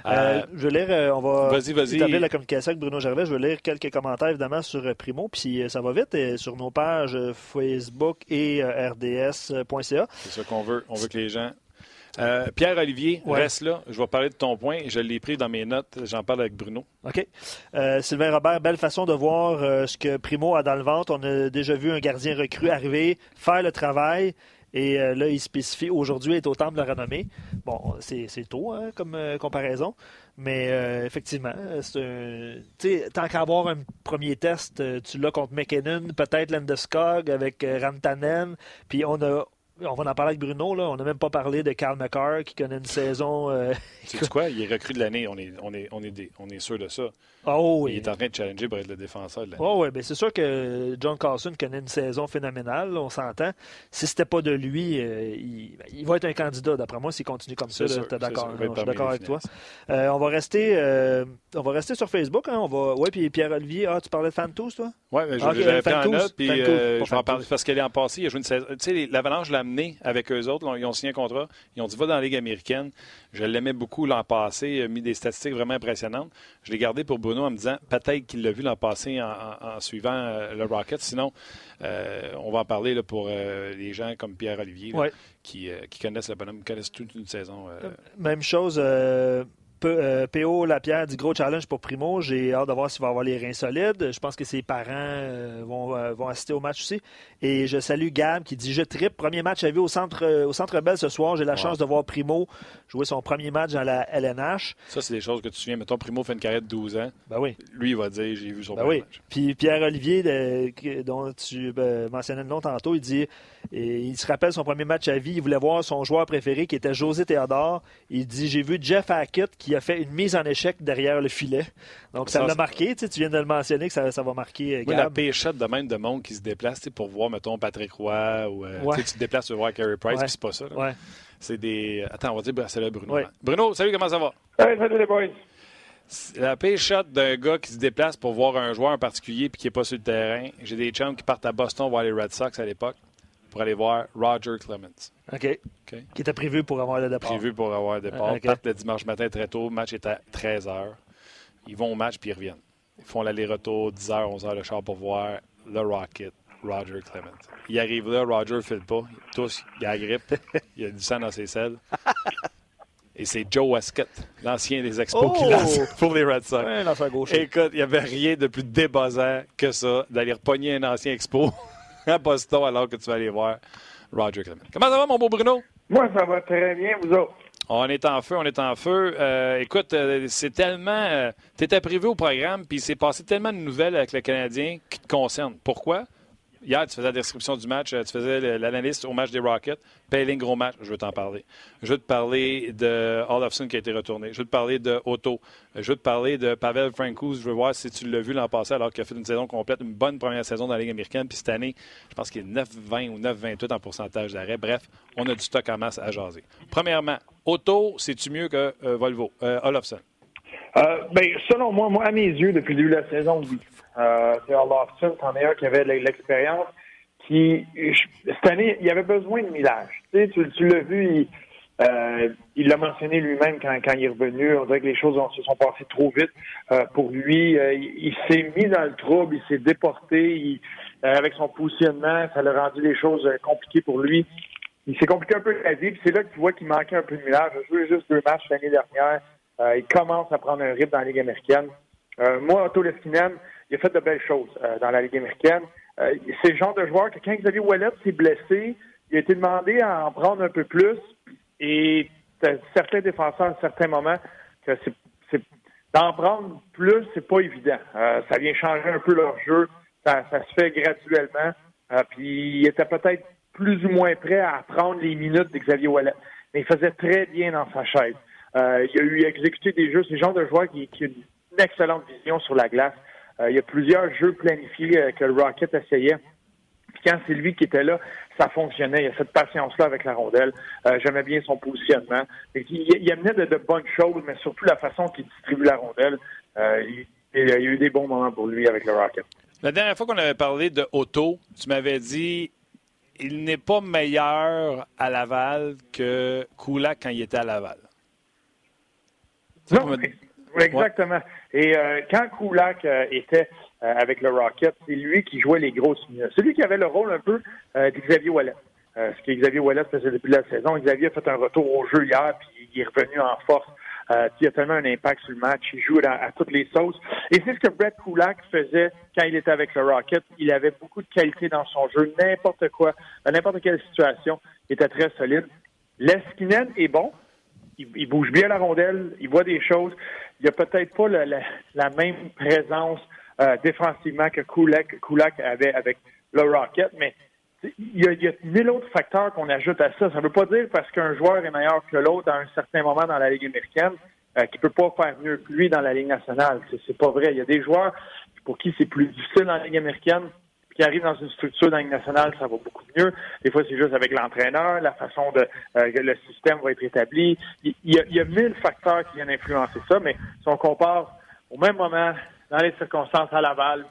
Euh, euh, je vais lire, euh, on va vas-y, vas-y. établir la communication avec Bruno Gervais. Je vais lire quelques commentaires, évidemment, sur Primo. Puis ça va vite sur nos pages Facebook et rds.ca. C'est ça qu'on veut. On veut que les gens euh, Pierre-Olivier, reste là. Je vais parler de ton point. Je l'ai pris dans mes notes. J'en parle avec Bruno. OK. Euh, Sylvain Robert, belle façon de voir euh, ce que Primo a dans le ventre. On a déjà vu un gardien recru arriver, faire le travail. Et là, il spécifie aujourd'hui est au temple de la renommée. Bon, c'est tôt hein, comme comparaison. Mais effectivement, tant qu'à avoir un premier test, tu l'as contre McKinnon, peut-être Landeskog avec Rantanen. Puis on a on va en parler avec Bruno. Là. On n'a même pas parlé de Carl McCarr qui connaît une saison. Euh... (laughs) sais quoi? Il est recru de l'année. On est, on, est, on, est on est sûr de ça. Oh, oui. Il est en train de challenger pour être le défenseur de l'année. Oh, oui, bien, c'est sûr que John Carlson connaît une saison phénoménale, on s'entend. Si c'était pas de lui, euh, il, va être un candidat, d'après moi, s'il continue comme ça. Tu es d'accord? Je suis d'accord avec toi. Euh, on, va rester, euh, on va rester sur Facebook. Hein, on va... Oui, puis Pierre-Olivier, ah, tu parlais de Fantous, toi? Oui, mais j'avais okay, pris en note, puis je vais en parler parce qu'elle est en passé. Il a joué une saison. Tu sais, l'Avalanche l'a avec eux autres. Ils ont signé un contrat. Ils ont dit, va dans la Ligue américaine. Je l'aimais beaucoup l'an passé. Il a mis des statistiques vraiment impressionnantes. Je l'ai gardé pour Bruno en me disant, peut-être qu'il l'a vu l'an passé en, suivant euh, le Rocket. Sinon, euh, on va en parler là, pour euh, les gens comme Pierre-Olivier qui, qui, connaissent le bonhomme, qui connaissent toute une saison. Même chose, PO Lapierre dit gros challenge pour Primo. J'ai hâte de voir s'il va avoir les reins solides. Je pense que ses parents euh, vont, euh, vont, assister au match aussi. Et je salue Gab qui dit Je tripe. Premier match à vu au centre, euh, au centre Bell ce soir. J'ai la chance de voir Primo jouer son premier match dans la LNH. Ça, c'est des choses que tu souviens. Mettons, Primo fait une carrière de 12 ans. Ben oui. Lui, il va dire J'ai vu son ben premier oui. Puis Pierre-Olivier, dont tu mentionnais le nom tantôt, il dit il se rappelle son premier match à vie. Il voulait voir son joueur préféré qui était José Théodore. Il dit J'ai vu Jeff Hackett qui a fait une mise en échec derrière le filet. Donc, ça l'a marqué. Tu, viens de le mentionner que ça, ça va marquer. Oui, la péchette de même de monde qui se déplace pour voir, mettons, Patrick Roy ou euh, tu te déplaces pour voir Carey Price, puis c'est pas ça. C'est des. Attends, on va dire c'est là Bruno. Bruno, salut, comment ça va? salut les boys. La péchette d'un gars qui se déplace pour voir un joueur en particulier puis qui n'est pas sur le terrain. J'ai des chums qui partent à Boston voir les Red Sox à l'époque pour aller voir Roger Clemens. OK. Qui était prévu pour avoir le départ. Prévu pour avoir le départ. Ils partent le dimanche matin très tôt. Le match est à 13 h. Ils vont au match puis ils reviennent. Ils font l'aller-retour 10h, 11h le char pour voir le Rocket, Roger Clement. Il arrive là, Roger ne file pas. Tous, il a la grippe. il a du sang dans ses selles. Et c'est Joe Westcott, l'ancien des Expos, qui lance oh! pour les Red Sox. Écoute, il n'y avait rien de plus débossant que ça, d'aller repogner un ancien Expo (laughs) à Boston alors que tu vas aller voir Roger Clement. Comment ça va, mon beau Bruno? Moi, ça va très bien, vous autres? On est en feu, on est en feu. Euh, écoute, euh, c'est tellement. Euh, tu étais privé au programme, puis il s'est passé tellement de nouvelles avec le Canadien qui te concernent. Pourquoi? Hier, tu faisais la description du match, tu faisais l'analyste au match des Rockets. Payling, gros match, je veux t'en parler. Je veux te parler de Olofsson qui a été retourné. Je veux te parler de Otto. Je veux te parler de Pavel Francouz. Je veux voir si tu l'as vu l'an passé alors qu'il a fait une saison complète, une bonne première saison dans la Ligue américaine. Puis cette année, je pense qu'il est 9,20 ou 9,28 en pourcentage d'arrêt. Bref, on a du stock en masse à jaser. Premièrement, Otto, c'est-tu mieux que euh, Volvo? Euh, Olofsson? Euh, ben, selon moi, moi, à mes yeux, depuis le début de la saison, oui. Euh, c'est Olofsson, c'en est un qui avait l'expérience. Qui, cette année, il avait besoin de millage. Tu, sais, tu, l'as vu, il, euh, il l'a mentionné lui-même quand, il est revenu. On dirait que les choses se sont passées trop vite euh, pour lui. Il, s'est mis dans le trouble, il s'est déporté. Avec son positionnement, ça l'a rendu les choses compliquées pour lui. Il s'est compliqué un peu la vie. C'est là que tu vois qu'il manquait un peu de millage. Il a joué juste deux matchs l'année dernière. il commence à prendre un rythme dans la Ligue américaine. moi, Otto Leskinen, il a fait de belles choses euh, dans la Ligue américaine. Euh, c'est le genre de joueur que quand Xavier Wallet s'est blessé, il a été demandé à en prendre un peu plus. Et certains défenseurs, à certains moments, que c'est, d'en prendre plus, c'est pas évident. Euh, ça vient changer un peu leur jeu. Ça, se fait graduellement. puis il était peut-être plus ou moins prêt à prendre les minutes de Xavier Wallet. Mais il faisait très bien dans sa chaise. il a eu exécuté des jeux. C'est le genre de joueur qui, qui a une excellente vision sur la glace. Euh, il y a plusieurs jeux planifiés euh, que le Rocket essayait. Puis quand c'est lui qui était là, ça fonctionnait. Il y a cette patience-là avec la rondelle. Euh, J'aimais bien son positionnement. Il, il, amenait de, bonnes choses, mais surtout la façon qu'il distribue la rondelle. Euh, il, il, y a eu des bons moments pour lui avec le Rocket. La dernière fois qu'on avait parlé de Otto, tu m'avais dit il n'est pas meilleur à Laval que Kulak quand il était à Laval. Non, exactement. Et euh, quand Kulak euh, était euh, avec le Rocket, c'est lui qui jouait les grosses minutes. C'est lui qui avait le rôle un peu d'Xavier Wallet. ce que Xavier Wallet faisait depuis la saison. Xavier a fait un retour au jeu hier, puis il est revenu en force. il a tellement un impact sur le match. Il joue à, toutes les sauces. Et c'est ce que Brett Kulak faisait quand il était avec le Rocket. Il avait beaucoup de qualité dans son jeu. N'importe quoi, n'importe quelle situation, il était très solide. Leskinen est bon. Il, bouge bien la rondelle. Il voit des choses il n'y a peut-être pas la, même présence euh, défensivement que Kulak, avait avec le Rocket, mais il y, a, il mille autres facteurs qu'on ajoute à ça. Ça ne veut pas dire parce qu'un joueur est meilleur que l'autre à un certain moment dans la Ligue américaine euh, qu'il ne peut pas faire mieux que lui dans la Ligue nationale. C'est pas vrai. Il y a des joueurs pour qui c'est plus difficile dans la Ligue américaine qui arrive dans une structure dans nationale, ça va beaucoup mieux. Des fois, c'est juste avec l'entraîneur, la façon de euh, le système va être établi. Il y, a, mille facteurs qui viennent influencer ça, mais si on compare au même moment, dans les circonstances à Laval,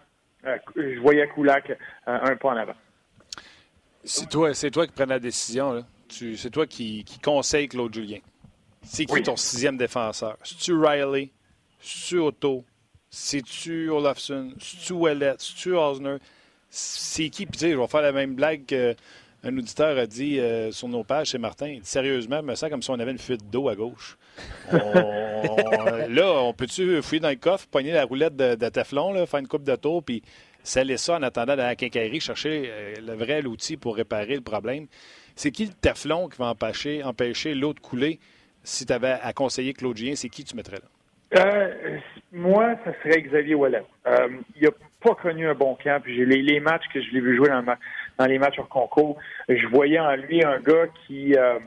euh, je voyais Koulak euh, un pas en avant. C'est toi, c'est toi qui prends la décision. C'est toi qui, qui conseille Claude Julien. C'est qui ton sixième défenseur? C'est-tu Riley? C'est-tu Otto? C'est-tu Olafson? C'est-tu Ouellet? C'est-tu Osner? C'est qui? Puis, tu sais, je vais faire la même blague qu'un auditeur a dit euh, sur nos pages, c'est Martin. Sérieusement, je me sens comme si on avait une fuite d'eau à gauche. (laughs) là, on peut-tu fouiller dans le coffre, pogner la roulette de, de Teflon, là, faire une coupe de tour, puis sceller ça en attendant dans la quincaillerie, chercher euh, le vrai outil pour réparer le problème? C'est qui le Teflon qui va empêcher, empêcher l'eau de couler? Si tu avais à conseiller Claudien, c'est qui tu mettrais là? Euh, moi, ça serait Xavier Wallet. il y a pas connu un bon camp. Puis les, les matchs que je l'ai vu jouer dans, dans, les matchs en concours, je voyais en lui un gars qui, euh,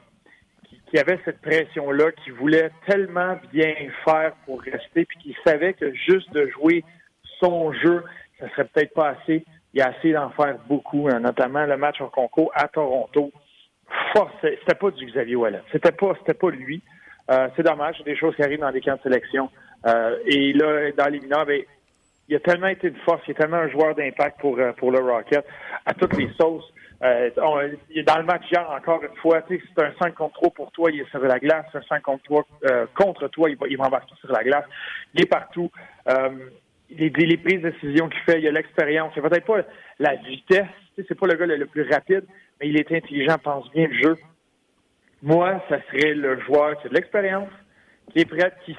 qui, avait cette pression-là, qui voulait tellement bien faire pour rester, puis qui savait que juste de jouer son jeu, ça serait peut-être pas assez. Il a essayé d'en faire beaucoup, hein, notamment le match en concours à Toronto. C'était pas du Xavier Wallet. C'était pas, c'était pas lui. Euh, c'est dommage, c'est des choses qui arrivent dans les camps de sélection. Euh, et là, dans les mineurs, ben, il a tellement été de force, il est tellement un joueur d'impact pour, euh, pour le Rocket à toutes les sauces. Euh, il dans le match hier, encore une fois, c'est un 5 contre 3 pour toi, il est sur la glace, un 5 contre 3 euh, contre toi, il va, il va embarquer sur la glace. Il est partout. les, prises de décision qu'il fait, il a l'expérience. C'est peut-être pas la vitesse, c'est pas le gars le, plus rapide, mais il est intelligent, pense bien le jeu. Moi, ça serait le joueur qui a de l'expérience, qui est prêt, qui,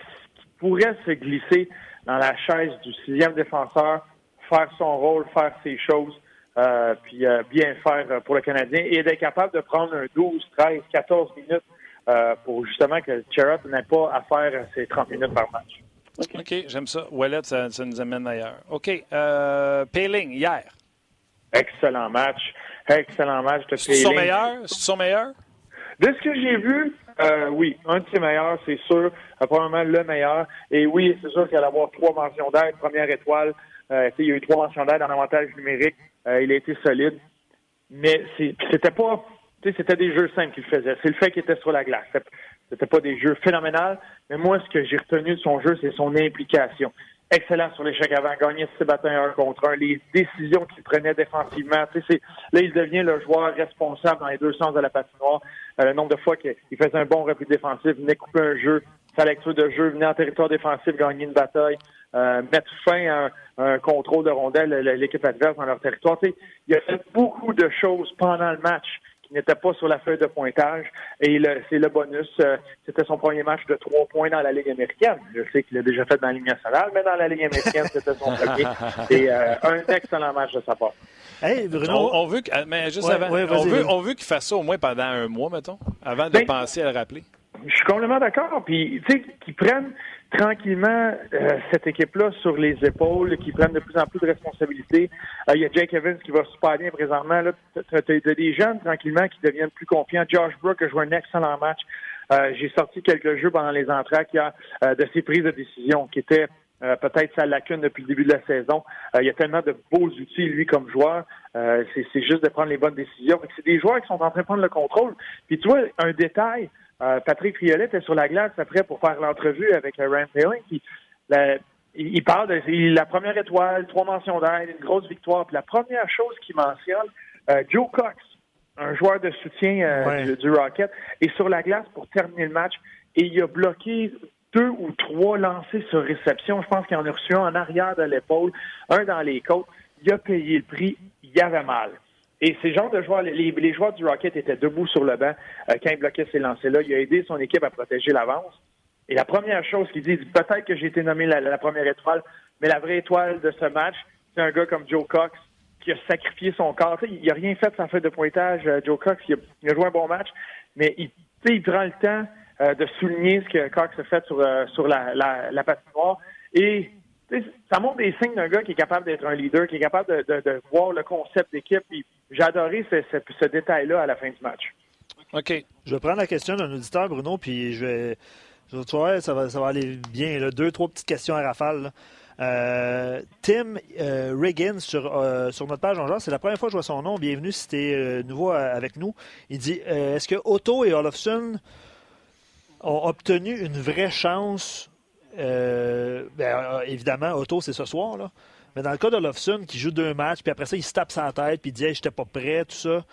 pourrait se glisser dans la chaise du sixième défenseur, faire son rôle, faire ses choses, euh, puis euh, bien faire pour le Canadien et d'être capable de prendre un 12, 13, 14 minutes euh, pour justement que Charrot n'ait pas à faire ses 30 minutes par match. OK, j'aime ça. Wallet, ça, nous amène ailleurs. OK. Euh, Payling, hier. Excellent match. Excellent match de Payling. Son meilleur? C'est son meilleur? De ce que j'ai vu, euh, oui, un de ses meilleurs, c'est sûr. Probablement le meilleur. Et oui, c'est sûr qu'il allait avoir trois mentions d'aide, première étoile. Euh, il y a eu trois mentions d'aide en avantage numérique. Euh, il a été solide. Mais c'était pas c'était des jeux simples qu'il faisait. C'est le fait qu'il était sur la glace. C'était pas des jeux phénoménaux, mais moi, ce que j'ai retenu de son jeu, c'est son implication. Excellent sur l'échec avant, gagner ses batailles un contre un, les décisions qu'il prenait défensivement. Là, il devient le joueur responsable dans les deux sens de la patinoire. Euh, le nombre de fois qu'il faisait un bon repli défensif, venait couper un jeu, sa lecture de jeu, venait en territoire défensif, gagner une bataille, euh, mettre fin à un, contrôle de rondelle, l'équipe adverse dans leur territoire. il a fait beaucoup de choses pendant le match n'était pas sur la feuille de pointage. Et c'est le bonus. Euh, c'était son premier match de trois points dans la Ligue américaine. Je sais qu'il l'a déjà fait dans la Ligue nationale, mais dans la Ligue américaine, c'était son premier. (laughs) Et euh, un excellent match de sa part. Hey, Bruno. On, veut mais juste avant, on veut, qu'il fasse ça au moins pendant un mois, mettons, avant de ben, penser à le rappeler. Je suis complètement d'accord. Puis, tu sais, qu'ils prennent tranquillement euh, cette équipe-là sur les épaules, qui prennent de plus en plus de responsabilités. Euh, il y a Jake Evans qui va super bien présentement. Tu as, des jeunes tranquillement qui deviennent plus confiants. Josh Brook a joué un excellent match. Euh, j'ai sorti quelques jeux pendant les entrées a de ses prises de décision qui étaient peut-être sa lacune depuis le début de la saison. il y a tellement de beaux outils, lui, comme joueur. c'est juste de prendre les bonnes décisions. C'est des joueurs qui sont en train de prendre le contrôle. Puis tu vois, un détail, euh, Patrick Riolet était sur la glace après pour faire l'entrevue avec euh, Ryan Paling. il, parle de la première étoile, trois mentions d'aide, une grosse victoire. Puis la première chose qu'il mentionne, euh, Joe Cox, un joueur de soutien du, Rocket, est sur la glace pour terminer le match et il a bloqué deux ou trois lancers sur réception. Je pense qu'il en a reçu un en arrière de l'épaule, un dans les côtes. Il a payé le prix. Il y avait mal. Et ces genres de joueurs, les, joueurs du Rocket étaient debout sur le banc euh, quand il bloquait ces lancers-là. Il a aidé son équipe à protéger l'avance. Et la première chose qu'il dit, peut-être que j'ai été nommé la, première étoile, mais la vraie étoile de ce match, c'est un gars comme Joe Cox qui a sacrifié son corps. il n'a rien fait de sa feuille de pointage, euh, Joe Cox. Il a, joué un bon match, mais il, il prend le temps euh, de souligner ce que Cox a fait sur, sur la, la, la patinoire. Et ça montre des signes d'un gars qui est capable d'être un leader, qui est capable de, voir le concept d'équipe. J'ai adoré ce, détail-là à la fin du match. OK. Je vais prendre la question d'un auditeur, Bruno, puis je vais. Tu vois, ça va, ça va aller bien. Deux, trois petites questions à rafale. Euh, Tim euh, Riggins sur, euh, sur notre page en genre, c'est la première fois que je vois son nom. Bienvenue si tu es nouveau avec nous. Il dit Est-ce que Otto et Olofsson ont obtenu une vraie chance euh, ben, euh, évidemment, Otto, c'est ce soir. Là. Mais dans le cas de Lofson, qui joue deux matchs, puis après ça, il se tape sa tête, puis il dit j'étais pas prêt, tout ça.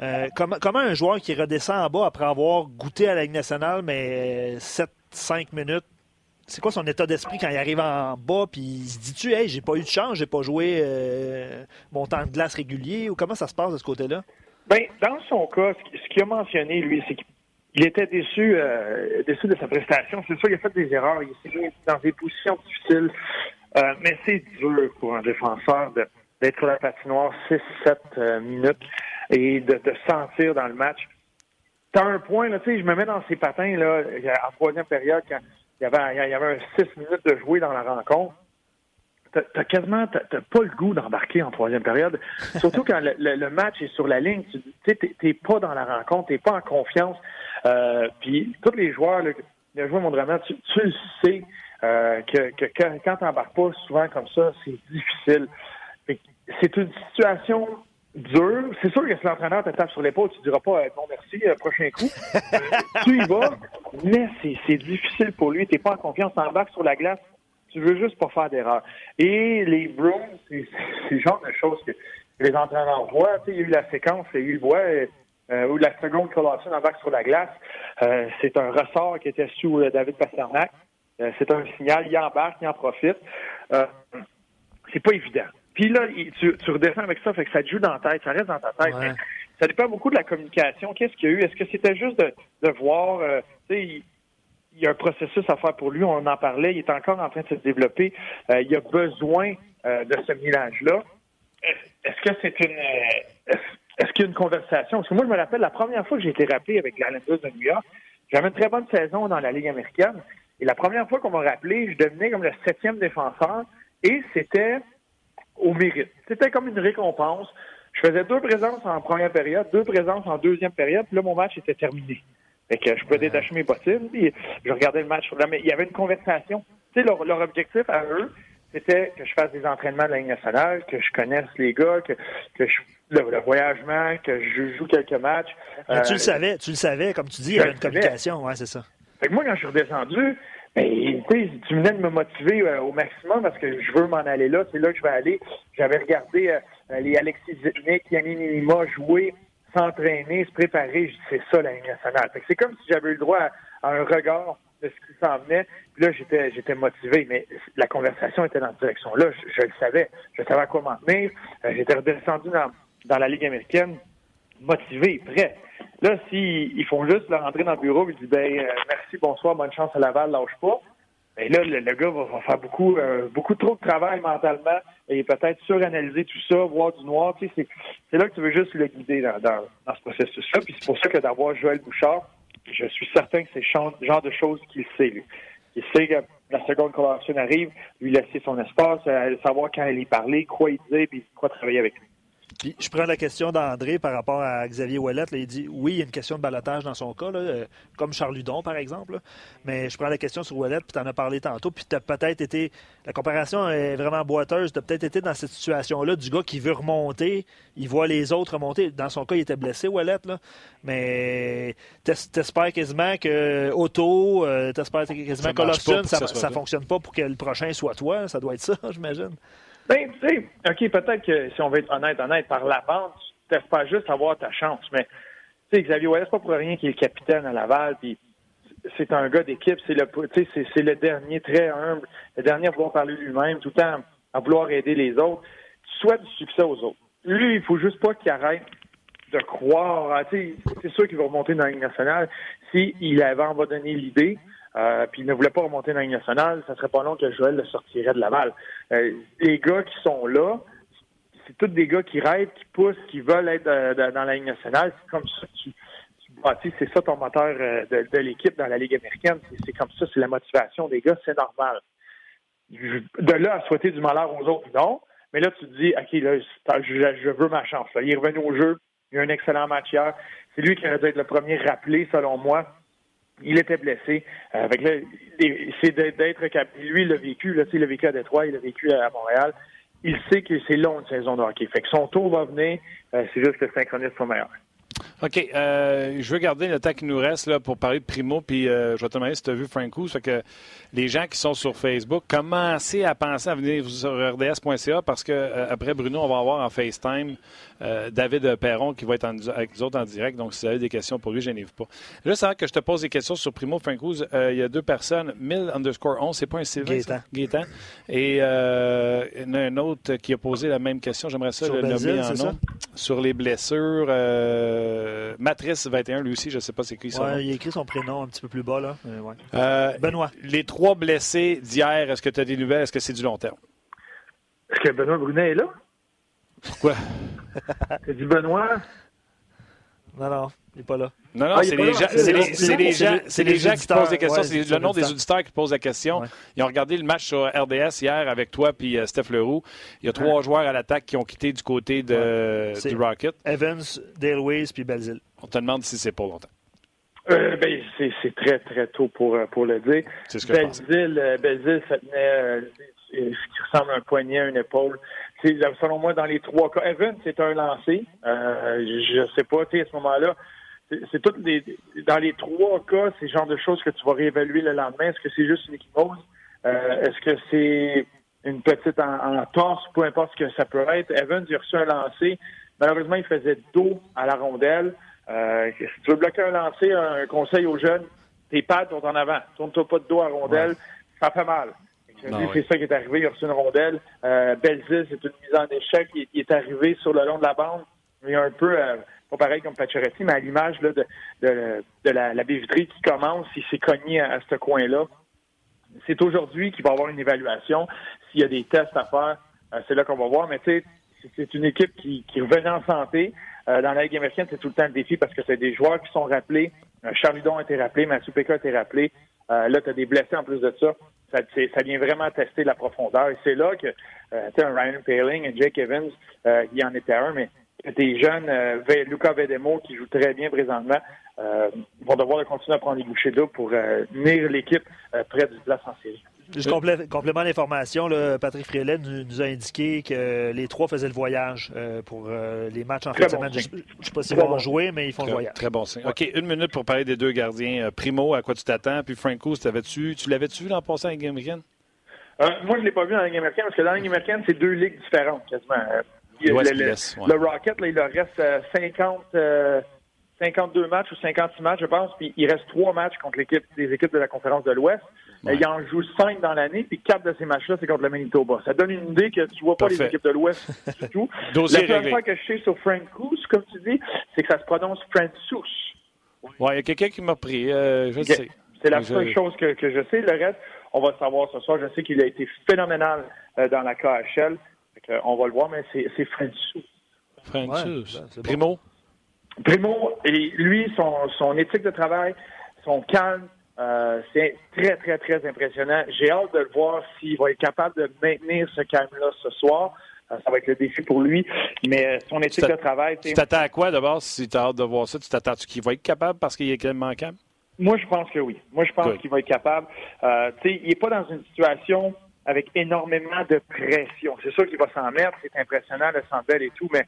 Euh, comment, un joueur qui redescend en bas après avoir goûté à la Ligue nationale, mais 7-5 minutes, c'est quoi son état d'esprit quand il arrive en bas, puis il se dit-tu, hey, j'ai pas eu de chance, j'ai pas joué mon temps de glace régulier, ou comment ça se passe de ce côté-là? Bien, dans son cas, ce qu'il a mentionné, lui, c'est qu'il il était déçu, euh, déçu de sa prestation. C'est sûr, il a fait des erreurs. Il s'est mis dans des positions difficiles. Euh, mais c'est dur pour un défenseur d'être sur la patinoire 6-7 euh, minutes et de, de sentir dans le match. T'as un point, là, tu sais, je me mets dans ses patins, là, en troisième période, quand il y avait, il y avait un 6 minutes de jouer dans la rencontre. T'as quasiment t'as pas le goût d'embarquer en troisième période. Surtout quand le, match est sur la ligne, tu sais, t'es pas dans la rencontre, t'es pas en confiance. Euh, puis tous les joueurs, là, les joueurs mondialement, tu, tu le sais euh, que, que, quand, quand tu n'embarques pas souvent comme ça, c'est difficile. C'est une situation dure. C'est sûr que si l'entraîneur te tape sur l'épaule, tu ne diras pas bon merci, euh, prochain coup. (laughs) tu y vas, mais c'est difficile pour lui. Tu n'es pas en confiance, tu embarques sur la glace. Tu veux juste pas faire d'erreur. Et les Browns, c'est le genre de choses que les entraîneurs voient. Tu sais, il y a eu la séquence, ils voient euh, ou la seconde en embarque sur la glace. Euh, c'est un ressort qui était sous euh, David Pasternak. c'est un signal, il embarque, il en profite. c'est pas évident. Puis là, tu, tu, redescends avec ça, fait que ça te joue dans ta tête, ça reste dans ta tête. ça dépend beaucoup de la communication. Qu'est-ce qu'il y a eu? Est-ce que c'était juste de, de voir, tu sais, il, y a un processus à faire pour lui, on en parlait, il est encore en train de se développer. Il a besoin de ce mélange-là. Est-ce que c'est une est-ce qu'il y a une conversation? Parce que moi, je me rappelle la première fois que j'ai été rappelé avec les Islanders de New York, j'avais une très bonne saison dans la Ligue américaine. Et la première fois qu'on m'a rappelé, je devenais comme le septième défenseur et c'était au mérite. C'était comme une récompense. Je faisais deux présences en première période, deux présences en deuxième période, puis là, mon match était terminé. Fait que je pouvais détacher mes bottines, puis je regardais le match. Mais il y avait une conversation. Tu sais, leur, objectif à eux, c'était que je fasse des entraînements de la Ligue nationale, que je connaisse les gars, que, que je, le, voyagement, que je joue quelques matchs. tu le euh, savais, tu le savais, comme tu dis, il y avait une communication, ouais, c'est ça. Fait que moi, quand je suis redescendu, ben, tu venais de me motiver euh, au maximum parce que je veux m'en aller là, c'est là que je vais aller. J'avais regardé euh, les Alexis Zitnik, Yannick Nima jouer, s'entraîner, se préparer. C'est ça la Ligue nationale. C'est comme si j'avais eu le droit à, un regard de ce qui s'en venait. Puis là, j'étais, motivé, mais la conversation était dans cette direction-là. Je, le savais. Je savais à quoi m'en tenir. Euh, j'étais redescendu dans, la Ligue américaine, motivé, prêt. Là, s'ils font juste leur rentrer dans le bureau et disent ben euh, merci, bonsoir, bonne chance à Laval, lâche pas. Mais là, le, gars va, faire beaucoup, euh, beaucoup trop de travail mentalement et peut-être suranalyser tout ça, voir du noir. Tu sais, c'est là que tu veux juste le guider dans, dans, ce processus-là. Puis c'est pour ça que d'avoir Joël Bouchard, je suis certain que c'est le genre de choses qu'il sait, lui. Il sait que la seconde convention arrive, lui laisser son espace, euh, savoir quand il y parler, quoi il dit, puis quoi travailler avec lui je prends la question d'André par rapport à Xavier Ouellet. il dit oui, il y a une question de balotage dans son cas, euh, comme Charles Ludon, par exemple. mais je prends la question sur Ouellet, puis tu en as parlé tantôt, puis tu as peut-être été. La comparaison est vraiment boiteuse. Tu as peut-être été dans cette situation-là du gars qui veut remonter, il voit les autres remonter. Dans son cas, il était blessé, Ouellet, là. Mais t'espères quasiment que Otto, euh, t'espères quasiment que ça, ne fonctionne pas pour que le prochain soit toi. Ça doit être ça, (laughs) j'imagine. Ben, tu sais, OK, peut-être que si on veut être honnête, honnête, par la bande, tu pas juste avoir ta chance. Mais, tu sais, Xavier Wallace, pas pour rien qu'il est capitaine à Laval, puis c'est un gars d'équipe, c'est le, c'est le dernier très humble, le dernier à vouloir parler lui-même, tout le temps à vouloir aider les autres. Tu souhaites du succès aux autres. Lui, il faut juste pas qu'il arrête de croire. C'est sûr qu'il va remonter dans la Ligue nationale. S'il avait en va donner l'idée, euh, puis il ne voulait pas remonter dans la Ligue nationale, ça serait pas long que Joël le sortirait de la balle. Euh, les gars qui sont là, c'est tous des gars qui rêvent, qui poussent, qui veulent être euh, dans la Ligue nationale. C'est comme ça que tu, tu c'est ça ton moteur de, l'équipe dans la Ligue américaine. C'est comme ça, c'est la motivation des gars, c'est normal. De là à souhaiter du malheur aux autres, non. Mais là, tu te dis, OK, là, je, veux ma chance. Il est revenu au jeu. Il a un excellent match hier. C'est lui qui aurait dû être le premier rappelé, selon moi il était blessé. Euh, c'est d'être capable. Lui, il l'a vécu. Là, il l'a vécu à Détroit, il l'a vécu à Montréal. Il sait que c'est long une saison de hockey. Fait que son tour va venir. Euh, c'est juste que le synchronisme soit meilleur. OK. Euh, je veux garder le temps qui nous reste là, pour parler de Primo, puis euh, je vais te demander si tu as vu Franco. Fait que les gens qui sont sur Facebook, commencez à penser à venir sur rds.ca parce que euh, après Bruno, on va avoir en FaceTime David Perron qui va être avec nous autres en direct. Donc, si vous avez des questions pour lui, je vous pas. Là, c'est vrai que je te pose des questions sur Primo Franco. il y a deux personnes, 1000 underscore 11, c'est pas un CV. Gaétan. Et il y en a un autre qui a posé la même question. J'aimerais ça le nommer en nom. Sur les blessures. Euh, Matrice 21, lui aussi, je ne sais pas c'est qui son Il a écrit son prénom un petit peu plus bas. là. Euh, Benoît. Les trois blessés d'hier, est-ce que tu as des nouvelles? Est-ce que c'est du long terme? Est-ce que Benoît Brunet est là? Pourquoi? as dit Benoît? Non, non, il n'est pas là. Non, non, c'est les, gens, les, gens qui posent des questions. c'est le nom des auditeurs qui posent la question. Ils ont regardé le match sur RDS hier avec toi et euh, Steph Leroux. Il y a trois joueurs à l'attaque qui ont quitté du côté de, du Rocket. Evans, Dale puis Belzil. On te demande si c'est pas longtemps. Euh, ben, c'est très, très tôt pour, euh, pour le dire. C'est ce que Belzil, euh, Belzil, ça tenait ce qui ressemble à un poignet, à une épaule. Selon moi, dans les trois cas, Evans, c'est un lancé. je sais pas, à ce moment-là, c'est toutes les dans les trois cas, c'est le genre de choses que tu vas réévaluer le lendemain. Est-ce que c'est juste une équimose? Euh, est-ce que c'est une petite en, torse, peu importe ce que ça peut être. Evans, il a reçu un lancer. Malheureusement, il faisait dos à la rondelle. Euh, si tu veux bloquer un lancer, un conseil aux jeunes, tes pads sont en avant. Tourne-toi pas de dos à la rondelle, ça fait mal. Ah c'est ça qui est arrivé. Il a reçu une rondelle. Euh, Belzis, c'est une mise en échec. Il, est arrivé sur le long de la bande. Il est un peu, euh, pas pareil comme Pacioretty, mais à l'image de, de, la, la qui commence, il s'est cogné à, ce coin-là. C'est aujourd'hui qu'il va y avoir une évaluation. S'il y a des tests à faire, euh, c'est là qu'on va voir. Mais tu sais, c'est une équipe qui, qui revenait en santé. Euh, dans la Ligue américaine, c'est tout le temps le défi parce que c'est des joueurs qui sont rappelés. Euh, Charludon a été rappelé, Mathieu a été rappelé. Euh, là, tu as des blessés en plus de ça. Ça, vient vraiment tester la profondeur. Et c'est là que tu un Ryan Paling, un Jake Evans, il en était un, mais des jeunes, euh, Luca Vedemo, qui joue très bien présentement, euh, vont devoir continuer à prendre les bouchées d'eau pour euh, tenir l'équipe près du place en série. Juste complément d'information, Patrick Frielet nous, a indiqué que les trois faisaient le voyage pour les matchs en fin de semaine. je ne sais pas s'ils vont jouer, mais ils font le voyage. Très bon signe. OK, une minute pour parler des deux gardiens. Primo, à quoi tu t'attends? Puis Franco, tu l'avais-tu vu l'an passé en Ligue américaine? moi, je ne l'ai pas vu en Ligue américaine parce que dans la Ligue américaine, c'est deux ligues différentes quasiment le, Rocket, là, il leur reste 50, euh, 52 euh, matchs ou 56 matchs, je pense, puis il reste trois matchs contre l'équipe des équipes de la conférence de l'Ouest. Il en joue cinq dans l'année, puis quatre de ces matchs-là, c'est contre le Manitoba. Ça donne une idée que tu vois pas les équipes de l'Ouest du (laughs) tout. la seule fois que je sais sur Frank comme tu dis, c'est que ça se prononce Francous. Oui, il y a quelqu'un qui m'a pris, euh, je sais. C'est la seule chose que, que, je sais. Le reste, on va le savoir ce soir. Je sais qu'il a été phénoménal dans la KHL on va le voir, mais c'est Francis. Francis. Ben, Primo? Primo, et lui, son, son éthique de travail, son calme, euh, c'est très, très, très impressionnant. J'ai hâte de le voir s'il va être capable de maintenir ce calme-là ce soir. Euh, ça va être le défi pour lui. Mais son éthique de travail. Tu t'attends à quoi d'abord si tu as hâte de voir ça? Tu t'attends qu'il va être capable parce qu'il est tellement calme? Moi, je pense que oui. Moi, je pense qu'il va être capable. Euh, il n'est pas dans une situation avec énormément de pression. C'est sûr qu'il va s'en mettre, c'est impressionnant, le Sandbell et tout, mais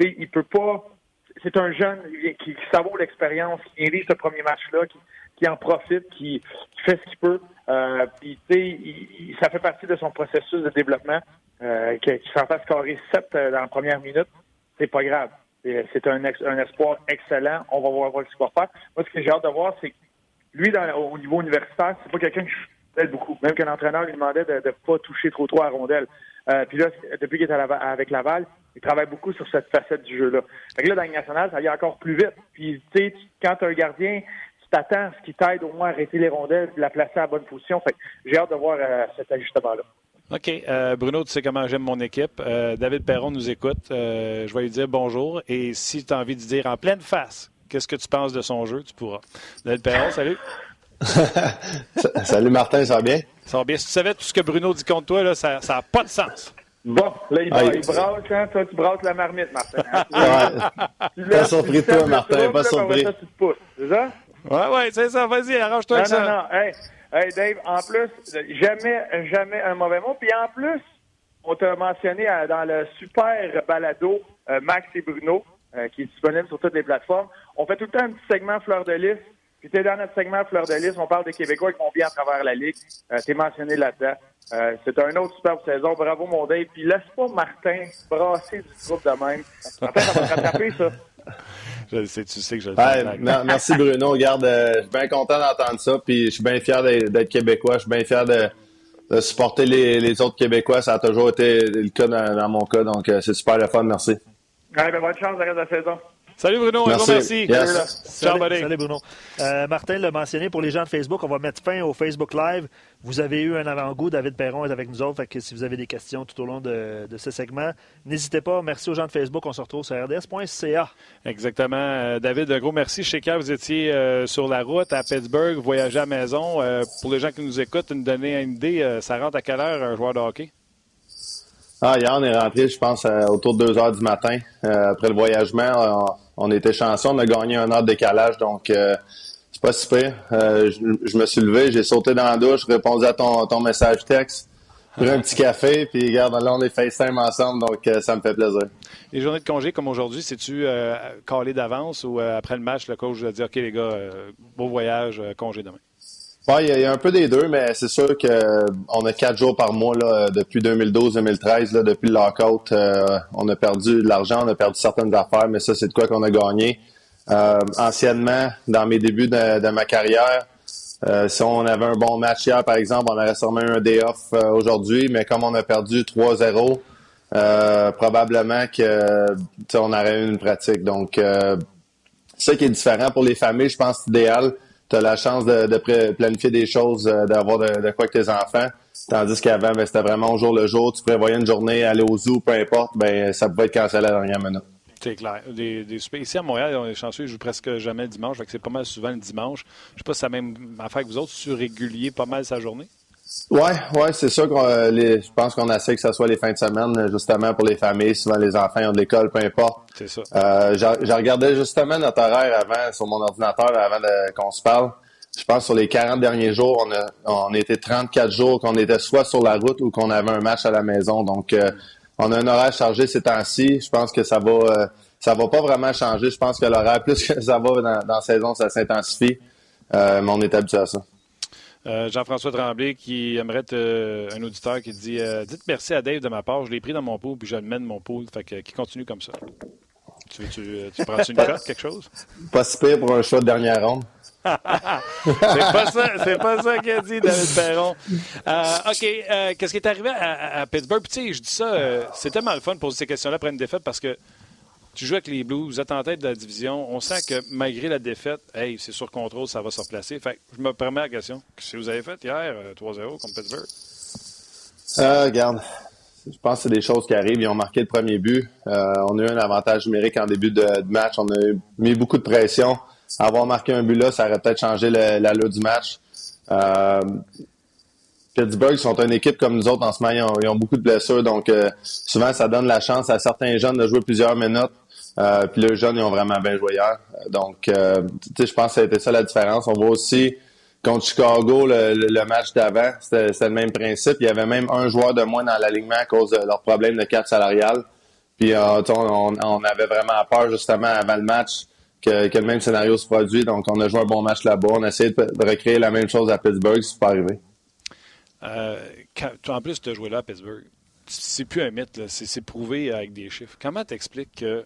il peut pas. C'est un jeune qui, qui savoure l'expérience, qui vit ce premier match-là, qui, qui, en profite, qui, fait ce qu'il peut. Euh, puis, tu sais, ça fait partie de son processus de développement. Euh, qu'il s'en fasse scorer 7 euh, dans la première minute, c'est pas grave. C'est un, un espoir excellent. On va voir, voir ce qu'il va faire. Moi, ce que j'ai hâte de voir, c'est que lui, dans, au niveau universitaire, c'est pas quelqu'un qui beaucoup. Même que l'entraîneur lui demandait de ne pas toucher trop trop à rondelle. Euh, puis là, depuis qu'il est avec Laval, il travaille beaucoup sur cette facette du jeu-là. Fait là, dans le national, ça y encore plus vite. Puis, tu sais, quand tu un gardien, tu t'attends à ce qui t'aide au moins à arrêter les rondelles et la placer à la bonne position. Fait j'ai hâte de voir euh, cet ajustement-là. OK. Euh, Bruno, tu sais comment j'aime mon équipe. David Perron nous écoute. je vais lui dire bonjour. Et si tu as envie de dire en pleine face qu'est-ce que tu penses de son jeu, tu pourras. David Perron, salut. (laughs) Salut Martin, ça va bien? Ça va bien. Si tu savais tout ce que Bruno dit contre toi, là, ça n'a pas de sens. Bon, là, il, ah, il brasse, hein? Toi, tu brasses la marmite, Martin. Hein? (laughs) ouais. Pas surpris de toi, Martin, pas surpris. C'est ça? Ouais, ouais, c'est ça. Vas-y, arrange-toi avec ça. Non, non, hey, hey, Dave, en plus, jamais, jamais un mauvais mot. Puis en plus, on t'a mentionné euh, dans le super balado euh, Max et Bruno, euh, qui est disponible sur toutes les plateformes. On fait tout le temps un petit segment fleur de lys puis dans notre segment Fleur de Lys, on parle des Québécois qui vont bien à travers la Ligue. Euh, T'es mentionné là-dedans. Euh, c'est un autre superbe saison. Bravo, mon Dave. Puis laisse pas Martin brasser du groupe de même. Martin, ça va te rattraper, ça. (laughs) Je sais, tu sais que je le fais. merci, Bruno. Regarde, euh, je suis bien content d'entendre ça. Puis je suis bien fier d'être Québécois. Je suis bien fier de, supporter les, autres Québécois. Ça a toujours été le cas dans, mon cas. Donc, euh, c'est super le fun. Merci. Ouais, ben, bonne chance de la saison. Salut Bruno, merci. merci. Salut, Bruno. Euh, Martin l'a mentionné pour les gens de Facebook, on va mettre fin au Facebook Live. Vous avez eu un avant-goût, David Perron est avec nous autres, fait que si vous avez des questions tout au long de, ce segment, n'hésitez pas. Merci aux gens de Facebook, on se retrouve sur rds.ca. Exactement. Euh, David, un gros merci. Je sais que vous étiez euh, sur la route à Pittsburgh, voyagez à la maison. pour les gens qui nous écoutent, nous donner une idée, ça rentre à quelle heure un joueur de hockey? Ah, hier, on est rentré, je pense, autour de 2 heures du matin. après le voyagement, on était chanceux, on a gagné un heure de décalage, donc euh, c'est pas si pire. Euh, je, me suis levé, j'ai sauté dans la douche, répondu à ton, message texte, pris un petit café, puis regarde, là, on est FaceTime ensemble, donc euh, ça me fait plaisir. Les journées de congé comme aujourd'hui, c'est-tu calé d'avance ou après le match, le coach va dire OK les gars, beau voyage, congé demain? Oui, il y, a un peu des deux, mais c'est sûr qu'on a quatre jours par mois là, depuis 2012-2013, depuis le lockout. Euh, on a perdu de l'argent, on a perdu certaines affaires, mais ça, c'est de quoi qu'on a gagné. Euh, anciennement, dans mes débuts de, ma carrière, Euh, si on avait un bon match hier, par exemple, on aurait sûrement eu un day off euh, aujourd'hui, mais comme on a perdu 3-0, euh, probablement que on aurait eu une pratique. Donc, euh, ça qui est différent pour les familles, je pense, idéal. Tu as la chance de, planifier des choses, d'avoir de, de, quoi avec tes enfants. Tandis qu'avant, ben, c'était vraiment au jour le jour. Tu prévoyais une journée, aller au zoo, peu importe, ben, ça pouvait être cancellé à la dernière minute. C'est clair. Des, Ici à Montréal, on est chanceux, ils jouent presque jamais le dimanche. c'est pas mal souvent le dimanche. Je sais pas si c'est la même affaire que vous autres. Tu régulier pas mal sa journée? Oui, ouais, c'est sûr que euh, je pense qu'on essaie que ce soit les fins de semaine, justement, pour les familles. Souvent, les enfants ont de l'école, peu importe. C'est ça. Euh, j'ai regardé justement notre horaire avant, sur mon ordinateur, avant qu'on se parle. Je pense sur les 40 derniers jours, on a, on était 34 jours qu'on était soit sur la route ou qu'on avait un match à la maison. Donc, euh, on a un horaire chargé ces temps-ci. Je pense que ça va euh, ça va pas vraiment changer. Je pense que l'horaire, (laughs) plus que ça va dans, la saison, ça s'intensifie. Euh, mais on est habitué à ça. Euh, Jean-François Tremblay qui aimerait un auditeur qui dit Dites merci à Dave de ma part, je l'ai pris dans mon pot puis je le mène mon pot. Fait que, qui continue comme ça. Tu, tu, tu prends une (laughs) cote, quelque chose? Pas si pire pour un choix de dernière ronde. (laughs) c'est pas ça, c'est pas ça qu'a dit David Perron. Euh, OK, euh, qu'est-ce qui est arrivé à, Pittsburgh? tu sais, je dis ça, euh, c'est tellement le fun de poser ces questions-là après une défaite parce que tu joues avec les Blues, vous êtes en tête de la division. On sent que malgré la défaite, hey, c'est sur contrôle, ça va se replacer. Fait je me permets la question. Qu'est-ce que vous avez fait hier, 3-0 contre Pittsburgh? regarde, je pense que c'est des choses qui arrivent. Ils ont marqué le premier but. on a eu un avantage numérique en début de, match. On a mis beaucoup de pression avoir marqué un but là, ça aurait peut-être changé l'allure du match. Euh, Pittsburgh sont une équipe comme nous autres en ce moment. Ils ont, beaucoup de blessures, donc euh, souvent ça donne la chance à certains jeunes de jouer plusieurs minutes. Euh, puis les jeunes, ils ont vraiment bien joué hier. Donc, euh, je pense que ça a été ça la différence. On voit aussi contre Chicago, le, match d'avant, c'était le même principe. Il y avait même un joueur de moins dans l'alignement à cause de leur problème de carte salariale. Puis on, on, avait vraiment peur justement avant le match que, le même scénario se produit. Donc, on a joué un bon match là-bas. On a essayé de, recréer la même chose à Pittsburgh, c'est pas arrivé. Euh, en plus, as joué là à Pittsburgh. C'est plus un mythe, c'est prouvé avec des chiffres. Comment t'expliques que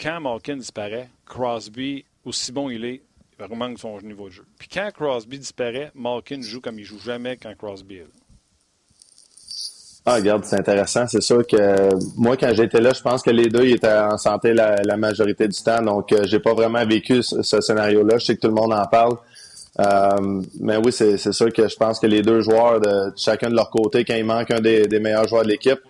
quand Malkin disparaît, Crosby, aussi bon il est, il augmente son niveau de jeu. Puis quand Crosby disparaît, Malkin joue comme il joue jamais quand Crosby est là. Ah, regarde, c'est intéressant. C'est sûr que moi, quand j'étais là, je pense que les deux ils étaient en santé la, majorité du temps. Donc, euh, j'ai pas vraiment vécu ce, scénario-là. Je sais que tout le monde en parle. Euh, mais oui, c'est sûr que je pense que les deux joueurs, chacun de leur côté, quand il manque un des, meilleurs joueurs de l'équipe,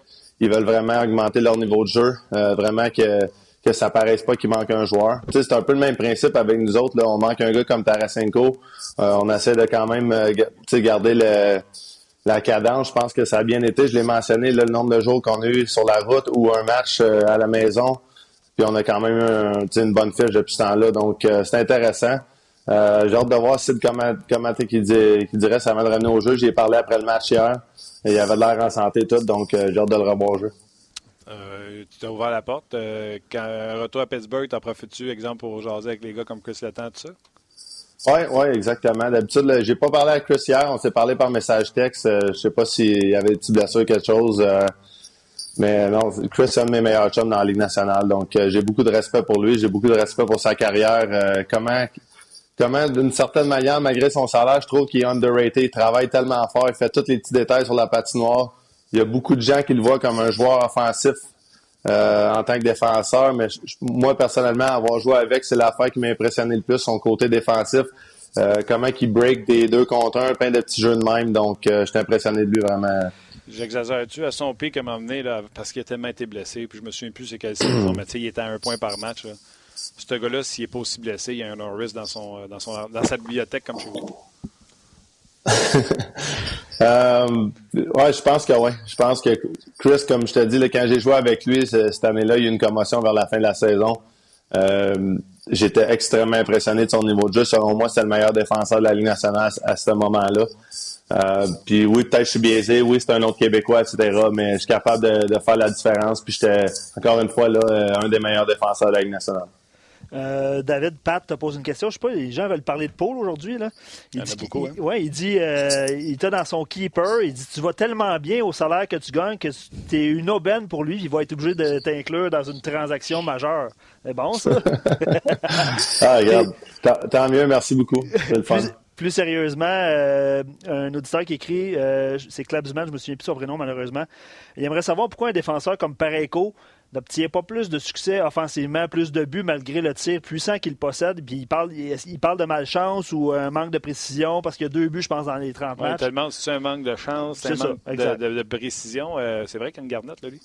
ils veulent vraiment augmenter leur niveau de jeu. Euh, vraiment que que ça paraisse pas qu'il manque un joueur. C'est un peu le même principe avec nous autres. On manque un gars comme Tarasenko. on essaie de quand même garder le la cadence, je pense que ça a bien été. Je l'ai mentionné, le nombre de jours qu'on a eu sur la route ou un match euh, à la maison. Puis on a quand même une bonne fiche depuis ce temps-là. Donc, euh, c'est intéressant. Euh, j'ai hâte de voir Sid comment, comment qui, dit, dirait ça va le ramener au jeu. J'ai parlé après le match hier. Et il avait l'air en santé tout, donc j'ai hâte de le revoir au jeu. Tu t'as ouvert la porte. quand retour à Pittsburgh, t'en profites-tu, exemple, pour jaser avec les gars comme Chris Letang, tout ça? Oui, oui, exactement. D'habitude, j'ai pas parlé avec Chris hier. On s'est parlé par message texte. Euh, je sais pas s'il y avait des petites blessures ou quelque chose. Euh, mais non, Chris est un de mes meilleurs chums dans la Ligue nationale. Donc, euh, j'ai beaucoup de respect pour lui. J'ai beaucoup de respect pour sa carrière. comment, comment d'une certaine manière, malgré son salaire, je trouve qu'il est underrated. Il travaille tellement fort. Il fait tous les petits détails sur la patinoire. Il y a beaucoup de gens qui le voient comme un joueur offensif euh, en tant que défenseur, mais moi, personnellement, avoir joué avec, c'est l'affaire qui m'a impressionné le plus, son côté défensif. Euh, comment il break des deux contre un, plein de petits jeux de même. Donc, euh, j'étais impressionné de lui vraiment. J'exagère-tu à son pic à m'emmener là, parce qu'il a tellement été blessé, puis je me souviens plus c'est quelle saison, mais il était à un point par match. Là. Ce gars-là, s'il n'est pas aussi blessé, il y a un Norris dans, son, dans, son, dans sa bibliothèque comme chez vous. (laughs) euh, ouais, je pense que ouais. Je pense que Chris, comme je te dis, quand j'ai joué avec lui cette année-là, il y a eu une commotion vers la fin de la saison. Euh, j'étais extrêmement impressionné de son niveau de jeu. Selon moi, c'est le meilleur défenseur de la Ligue nationale à, ce moment-là. Euh, puis oui, peut-être je suis biaisé, oui, c'est un autre Québécois, etc. Mais je suis capable de, de faire la différence. Puis j'étais encore une fois là, euh, un des meilleurs défenseurs de la Ligue nationale. Euh, David, Pat te pose une question. Je sais pas, les gens veulent parler de Paul aujourd'hui. Là. Il, dit, beaucoup, hein? ouais, il dit euh, il était dans son keeper. Il dit Tu vas tellement bien au salaire que tu gagnes que tu es une aubaine pour lui. Il va être obligé de t'inclure dans une transaction majeure. C'est bon, ça? (laughs) ah, regarde. Tant mieux, merci beaucoup. C'est le fun. plus sérieusement, un auditeur qui écrit, c'est Clabsman, je me souviens plus de son prénom malheureusement, il aimerait savoir pourquoi un défenseur comme Pareco n'obtient pas plus de succès offensivement, plus de buts malgré le tir puissant qu'il possède. Puis il parle, il, parle de malchance ou un manque de précision parce qu'il y a deux buts, je pense, dans les 30 matchs. Tellement, c'est un manque de chance, c'est un manque de, précision. Euh, c'est vrai qu'il y a une garnette, là, lui.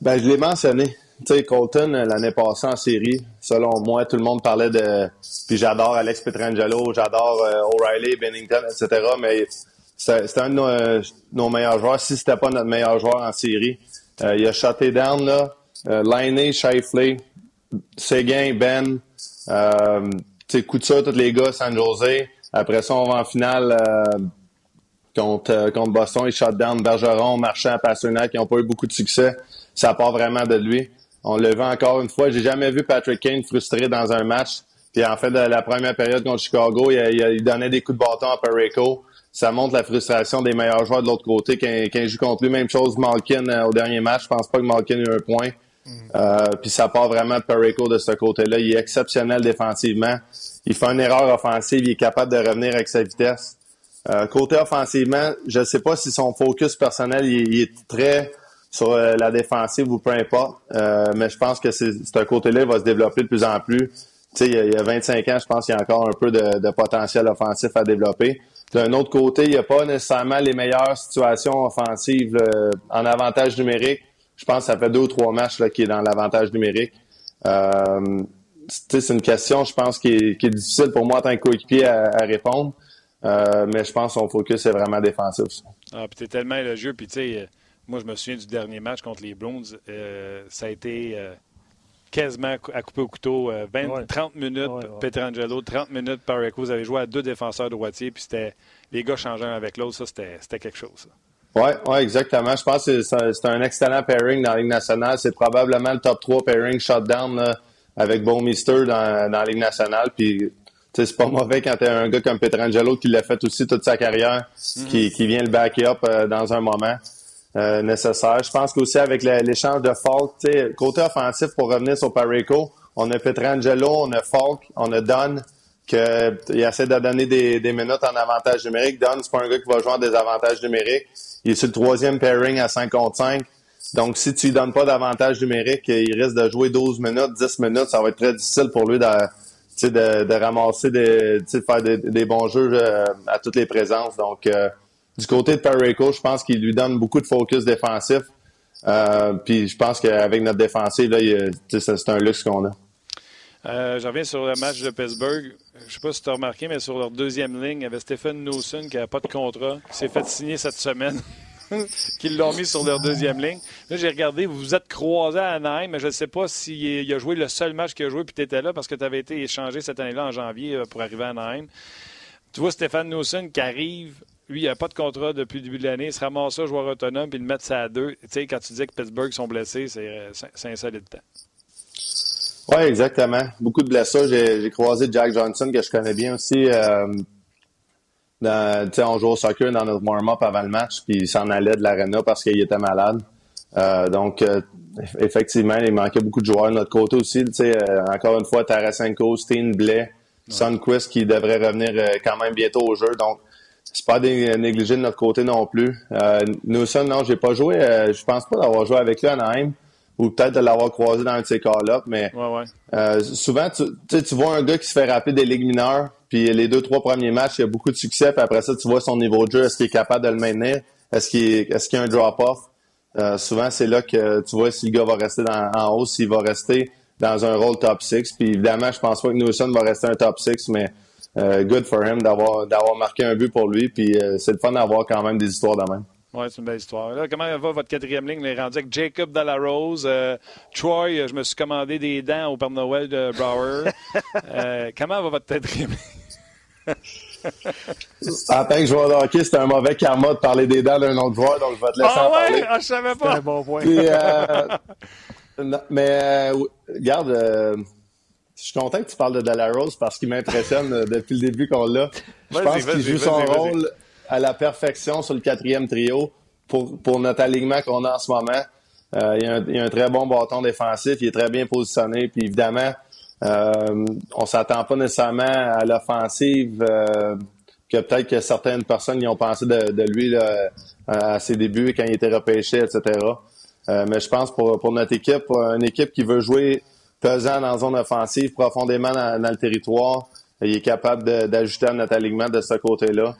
Ben, je l'ai mentionné. Tu sais, Colton, euh, l'année passée en série, selon moi, tout le monde parlait de... Puis j'adore Alex Petrangelo, j'adore euh, O'Reilly, Bennington, etc., mais c'était un de nos, meilleurs joueurs, si c'était pas notre meilleur joueur en série. Euh, il a shoté down, là. Euh, Liney, Shifley, Seguin, Ben, euh, ça, tous les gars, San Jose. Après ça, on va en finale euh, contre, contre Boston. Il shot down Bergeron, Marchand, Pasternak, qui n'ont pas eu beaucoup de succès. Ça part vraiment de lui. On le vu encore une fois. J'ai jamais vu Patrick Kane frustré dans un match. Puis en fait, la première période contre Chicago, il, il, donnait des coups de bâton à Perico ça montre la frustration des meilleurs joueurs de l'autre côté quand, quand ils jouent contre lui. Même chose Malkin euh, au dernier match. Je pense pas que Malkin ait eu un point. Mm. Euh, puis ça part vraiment de Perico de ce côté-là. Il est exceptionnel défensivement. Il fait une erreur offensive. Il est capable de revenir avec sa vitesse. Euh, côté offensivement, je ne sais pas si son focus personnel il, est très sur la défensive ou peu importe. mais je pense que c'est un côté-là va se développer de plus en plus. Tu sais, il, y a 25 ans, je pense qu'il y a encore un peu de, de potentiel offensif à développer. D'un autre côté, il n'y a pas nécessairement les meilleures situations offensives en avantage numérique. Je pense que ça fait deux ou trois matchs qu'il est dans l'avantage numérique. Euh, c'est une question, je pense, qui est, difficile pour moi en tant que coéquipier à, répondre. Euh, mais je pense que son focus est vraiment défensif. Ah, puis t'es tellement élogieux. Puis tu sais, euh, moi, je me souviens du dernier match contre les Blondes. ça a été quasiment à couper au couteau. 20, 30 minutes Petrangelo, 30 minutes Pareco. Vous avez joué à deux défenseurs droitiers, puis c'était les gars changeant avec l'autre. Ça, c'était quelque chose. Oui, ouais, exactement. Je pense que c'est un, excellent pairing dans la Ligue nationale. C'est probablement le top 3 pairing shutdown là, avec Mister dans, dans la Ligue nationale. Puis c'est pas mauvais quand t'as un gars comme Petrangelo qui l'a fait aussi toute sa carrière, qui, qui, vient le back-up euh, dans un moment. Euh, nécessaire. Je pense qu'aussi avec l'échange de Falk, côté offensif, pour revenir sur Pareco, on a Petrangelo, on a Falk, on a Dunn, qu'il essaie de donner des, des, minutes en avantage numérique. Dunn, c'est pas un gars qui va jouer en désavantage numérique. Il est sur le troisième pairing à 5 contre 5. Donc, si tu lui donnes pas d'avantage numérique, il risque de jouer 12 minutes, 10 minutes. Ça va être très difficile pour lui de, de, de ramasser des, de faire des, bons jeux euh, à toutes les présences. Donc, euh, du côté de Pareco, je pense qu'il lui donne beaucoup de focus défensif. Euh, puis je pense qu'avec notre défensive, c'est un luxe qu'on a. Euh, je reviens sur le match de Pittsburgh. Je ne sais pas si tu as remarqué, mais sur leur deuxième ligne, il y avait Stephen Newson qui n'avait pas de contrat, qui s'est fait signer cette semaine, (laughs) qui l'ont mis sur leur deuxième ligne. Là, j'ai regardé, vous vous êtes croisés à Anaheim, mais je ne sais pas s'il a joué le seul match qu'il a joué, puis tu étais là parce que tu avais été échangé cette année-là en janvier euh, pour arriver à Anaheim. Tu vois Stéphane Newson qui arrive lui, il n'a pas de contrat depuis le début de l'année. Il se ramasse ça, joueur autonome, puis le mettre ça à deux. Tu sais, quand tu dis que Pittsburgh sont blessés, c'est euh, insolite temps. Oui, exactement. Beaucoup de blessures. J'ai croisé Jack Johnson, que je connais bien aussi. Euh, dans, on joue au soccer dans notre warm-up avant le match, puis il s'en allait de l'arena parce qu'il était malade. Euh, donc, euh, effectivement, il manquait beaucoup de joueurs de notre côté aussi. Encore une fois, Tarasenko, Steen, Blais, Sunquist qui devrait revenir quand même bientôt au jeu. Donc, c'est pas négligé de notre côté non plus. Euh, Newson, non, j'ai pas joué. Euh, je pense pas d'avoir joué avec lui à Anaheim ou peut-être de l'avoir croisé dans un de ces cas-là. Mais euh, souvent, tu, tu vois un gars qui se fait rappeler des ligues mineures, puis les deux, trois premiers matchs, il y a beaucoup de succès, puis après ça, tu vois son niveau de jeu, est-ce qu'il est capable de le maintenir? Est-ce qu'il est, qu'il y a un drop-off? Euh, souvent, c'est là que tu vois si le gars va rester dans, en haut, s'il va rester dans un rôle top 6. Puis évidemment, je pense pas que Newson va rester un top 6, mais euh, good for him d'avoir d'avoir marqué un but pour lui. Puis euh, c'est le fun d'avoir quand même des histoires de même. Oui, c'est une belle histoire. Là, comment va votre quatrième ligne? On est rendu avec Jacob Dallarose. Euh, Troy, je me suis commandé des dents au Père Noël de Brower. (laughs) comment va votre quatrième ligne? en tant que joueur de hockey, c'était un mauvais karma de parler des dents d'un autre joueur, donc je vais te laisser ah en ouais? parler. Ah, je savais pas. un bon point. (laughs) mais, regarde, je suis content que tu parles de Delarose parce qu'il m'impressionne euh, depuis le début qu'on l'a. Je pense qu'il joue son rôle à la perfection sur le quatrième trio pour, pour notre alignement qu'on a en ce moment. Euh, il, a un, a, un, très bon bâton défensif, il est très bien positionné, puis évidemment, Euh, on s'attend pas nécessairement à l'offensive euh, que peut-être que certaines personnes y ont pensé de, lui à ses débuts quand il était repêché, etc. Euh, mais je pense pour, pour notre équipe, une équipe qui veut jouer pesant dans zone offensive, profondément dans, le territoire, il est capable d'ajuster notre alignement de ce côté-là.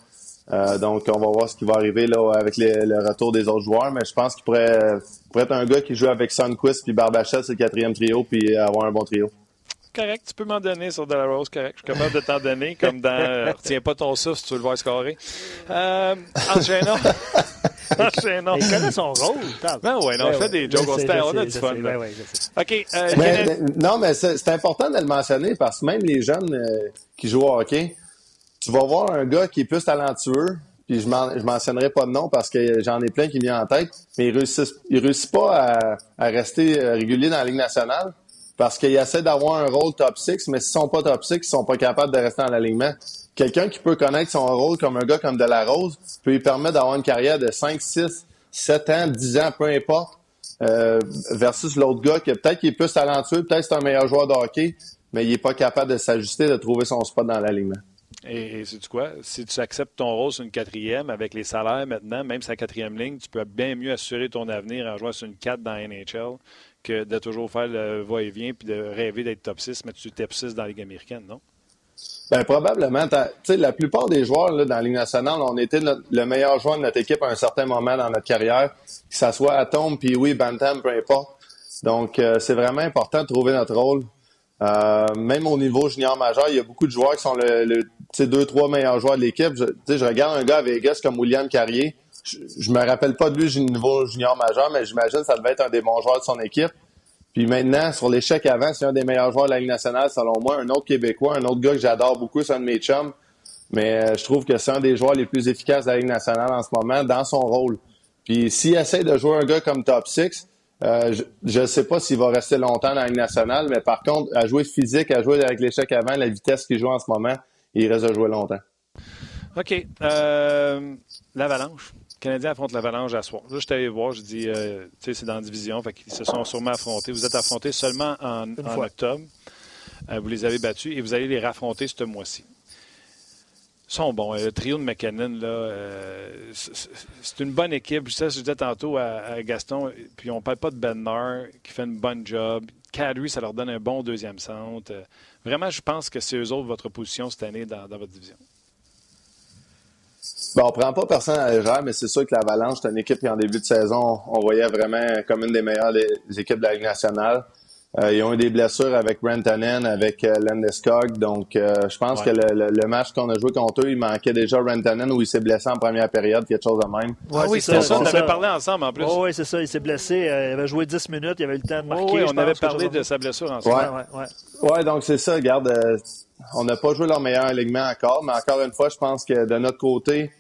Euh, donc, on va voir ce qui va arriver là avec le retour des autres joueurs, mais je pense qu'il pourrait, pourrait être un gars qui joue avec Sunquist puis Barbachet, c'est le quatrième trio, puis avoir un bon trio correct. Tu peux m'en donner sur De La Rose, correct. Je suis capable de t'en donner, comme dans euh, (laughs) Retiens pas ton souffle si tu veux le voir scorer. Euh, enchaînons. (laughs) enchaînons. Il connaît son rôle. Ben ouais, non, je fais des jokes. On a du fun. Ben OK. Euh, mais, non, mais c'est important de le mentionner parce que même les jeunes euh, qui jouent au hockey, tu vas voir un gars qui est plus talentueux, puis je ne mentionnerai pas de nom parce que j'en ai plein qui me viennent en tête, mais il ne réussit, pas à, à, rester régulier dans la Ligue nationale parce qu'ils essaient d'avoir un rôle top 6, mais s'ils sont pas top 6, ils sont pas capables de rester en alignement. Quelqu'un qui peut connaître son rôle comme un gars comme Delarose peut lui permettre d'avoir une carrière de 5, 6, 7 ans, 10 ans, peu importe, euh, versus l'autre gars qui peut-être qu'il est plus talentueux, peut-être c'est un meilleur joueur de hockey, mais il est pas capable de s'ajuster, de trouver son spot dans l'alignement. Et, c'est quoi? Si tu acceptes ton rôle sur une quatrième, avec les salaires maintenant, même sa quatrième ligne, tu peux bien mieux assurer ton avenir en jouant sur une 4 dans NHL que de toujours faire le va-et-vient puis de rêver d'être top 6, mais tu es top 6 dans la Ligue américaine, non? Ben probablement. Tu sais, la plupart des joueurs là, dans la Ligue nationale, on était le meilleur joueur de notre équipe à un certain moment dans notre carrière, que ce soit Atom, puis oui, Bantam, peu importe. Donc, euh, c'est vraiment important de trouver notre rôle. Euh, même au niveau junior majeur, il y a beaucoup de joueurs qui sont le, le deux, trois meilleurs joueurs de l'équipe. Je, je regarde un gars à Vegas comme William Carrier je, me rappelle pas de lui au niveau junior majeur, mais j'imagine que ça devait être un des bons joueurs de son équipe. Puis maintenant, sur l'échec avant, c'est un des meilleurs joueurs de la Ligue nationale, selon moi. Un autre Québécois, un autre gars que j'adore beaucoup, c'est un de mes chums. Mais euh, je trouve que c'est un des joueurs les plus efficaces de la Ligue nationale en ce moment dans son rôle. Puis s'il essaie de jouer un gars comme top 6, euh, je ne sais pas s'il va rester longtemps dans la Ligue nationale, mais par contre, à jouer physique, à jouer avec l'échec avant, la vitesse qu'il joue en ce moment, il reste à jouer longtemps. OK. Euh, L'Avalanche. Canadien affronte l'Avalanche à soir. Là, je suis allé voir, je dis, euh, tu sais, c'est dans la division, fait qu'ils se sont sûrement affrontés. Vous êtes affrontés seulement en, octobre. Euh, vous les avez battus et vous allez les raffronter ce mois-ci. Sont bons. Le trio de McKinnon, là, euh, c'est une bonne équipe. Je sais, je disais tantôt à, Gaston, puis on ne parle pas de Benner, qui fait une bonne job. Kadri, ça leur donne un bon deuxième centre. vraiment, je pense que c'est eux autres votre position cette année dans votre division. Bon, on prend pas personne à légère, mais c'est sûr que l'Avalanche, c'est une équipe qui, en début de saison, on voyait vraiment comme une des meilleures équipes de la Ligue nationale. Euh, ils ont eu des blessures avec Rantanen, avec euh, Landeskog. Donc, euh, je pense que le, match qu'on a joué contre eux, il manquait déjà Rantanen où il s'est blessé en première période, quelque chose de même. Ouais, ah oui, c'est ça. On avait parlé ensemble en plus. oui, c'est ça. Il s'est blessé. il avait joué 10 minutes. Il avait eu le temps de marquer. oui, on avait parlé de sa blessure ensemble. Ouais, ouais, ouais. donc c'est ça. Regarde, on n'a pas joué leur meilleur alignement encore, mais encore une fois, je pense que de notre côté,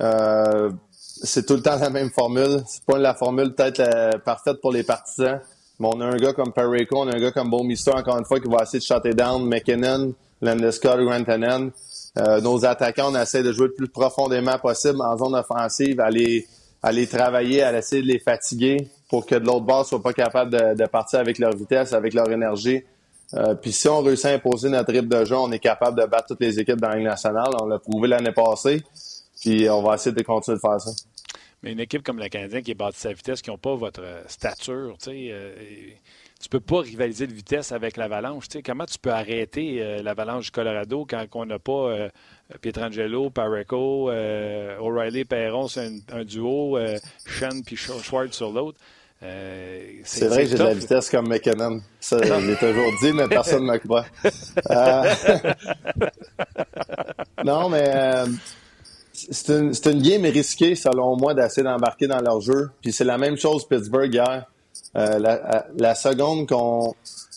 euh, c'est tout le temps la même formule. C'est pas la formule peut-être parfaite pour les partisans. Mais on a un gars comme Perico, on a un gars comme Mister, encore une fois, qui va essayer de shutter down McKinnon, Landeskog, Rantanen. Euh, nos attaquants, on essaie de jouer le plus profondément possible en zone offensive, à les, travailler, à essayer de les fatiguer pour que de l'autre bord soit pas capable de, de, partir avec leur vitesse, avec leur énergie. Euh, puis si on réussit à imposer notre rythme de jeu, on est capable de battre toutes les équipes dans la nationale. On l'a prouvé l'année passée. Puis on va essayer de continuer de faire ça. Mais une équipe comme le Canadien qui est bâtie sa vitesse, qui n'ont pas votre stature, tu sais, euh, tu peux pas rivaliser de vitesse avec l'Avalanche. Tu sais, comment tu peux arrêter euh, l'Avalanche du Colorado quand on n'a pas euh, Pietrangelo, Pareco, O'Reilly, Perron, c'est un, duo, Sean puis Schwartz sur l'autre? c'est vrai que j'ai de la vitesse comme McKinnon. Ça, je l'ai toujours dit, mais personne ne me croit. (laughs) (laughs) non, mais c'est une, une, game risquée, selon moi, d'essayer d'embarquer dans leur jeu. Puis c'est la même chose Pittsburgh hier. Euh, la, la, seconde qu'on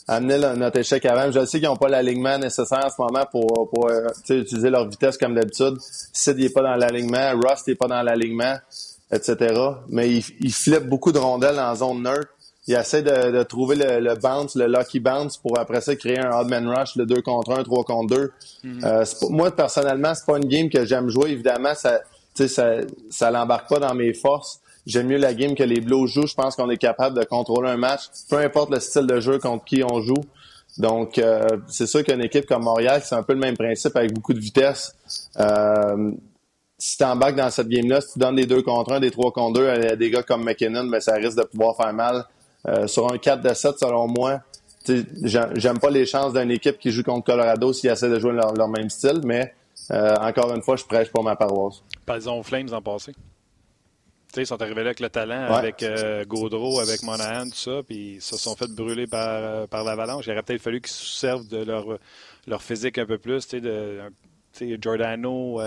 amenait notre échec avant, je sais qu'ils n'ont pas l'alignement nécessaire en ce moment pour, pour euh, utiliser leur vitesse comme d'habitude. Sid n'est pas dans l'alignement, Rust n'est pas dans l'alignement, etc. Mais ils il flippent beaucoup de rondelles en zone neutre il essaie de, de trouver le, le, bounce, le lucky bounce pour après ça créer un odd man rush, le 2 contre 1, 3 contre 2. Mhm. euh, moi, personnellement, c'est pas une game que j'aime jouer. Évidemment, ça, ça, ça l'embarque pas dans mes forces. J'aime mieux la game que les Blues jouent. Je pense qu'on est capable de contrôler un match, peu importe le style de jeu contre qui on joue. Donc, c'est sûr qu'une équipe comme Montréal, c'est un peu le même principe avec beaucoup de vitesse. si tu embarques dans cette game-là, si tu donnes des deux contre un, des trois contre deux à des gars comme McKinnon, mais ben, ça risque de pouvoir faire mal. Sur un 4 de 7, selon moi, j'aime pas les chances d'une équipe qui joue contre Colorado s'ils essaient de jouer leur, leur même style, mais euh, encore une fois, je prêche pour ma paroisse. Par exemple, Flames en passé. ils sont arrivés là avec le talent, avec euh, Gaudreau, avec Monahan, tout ça, puis ils se sont fait brûler par, euh, par l'avalanche. Il aurait peut-être fallu qu'ils se servent de leur, leur physique un peu plus, tu sais, Giordano.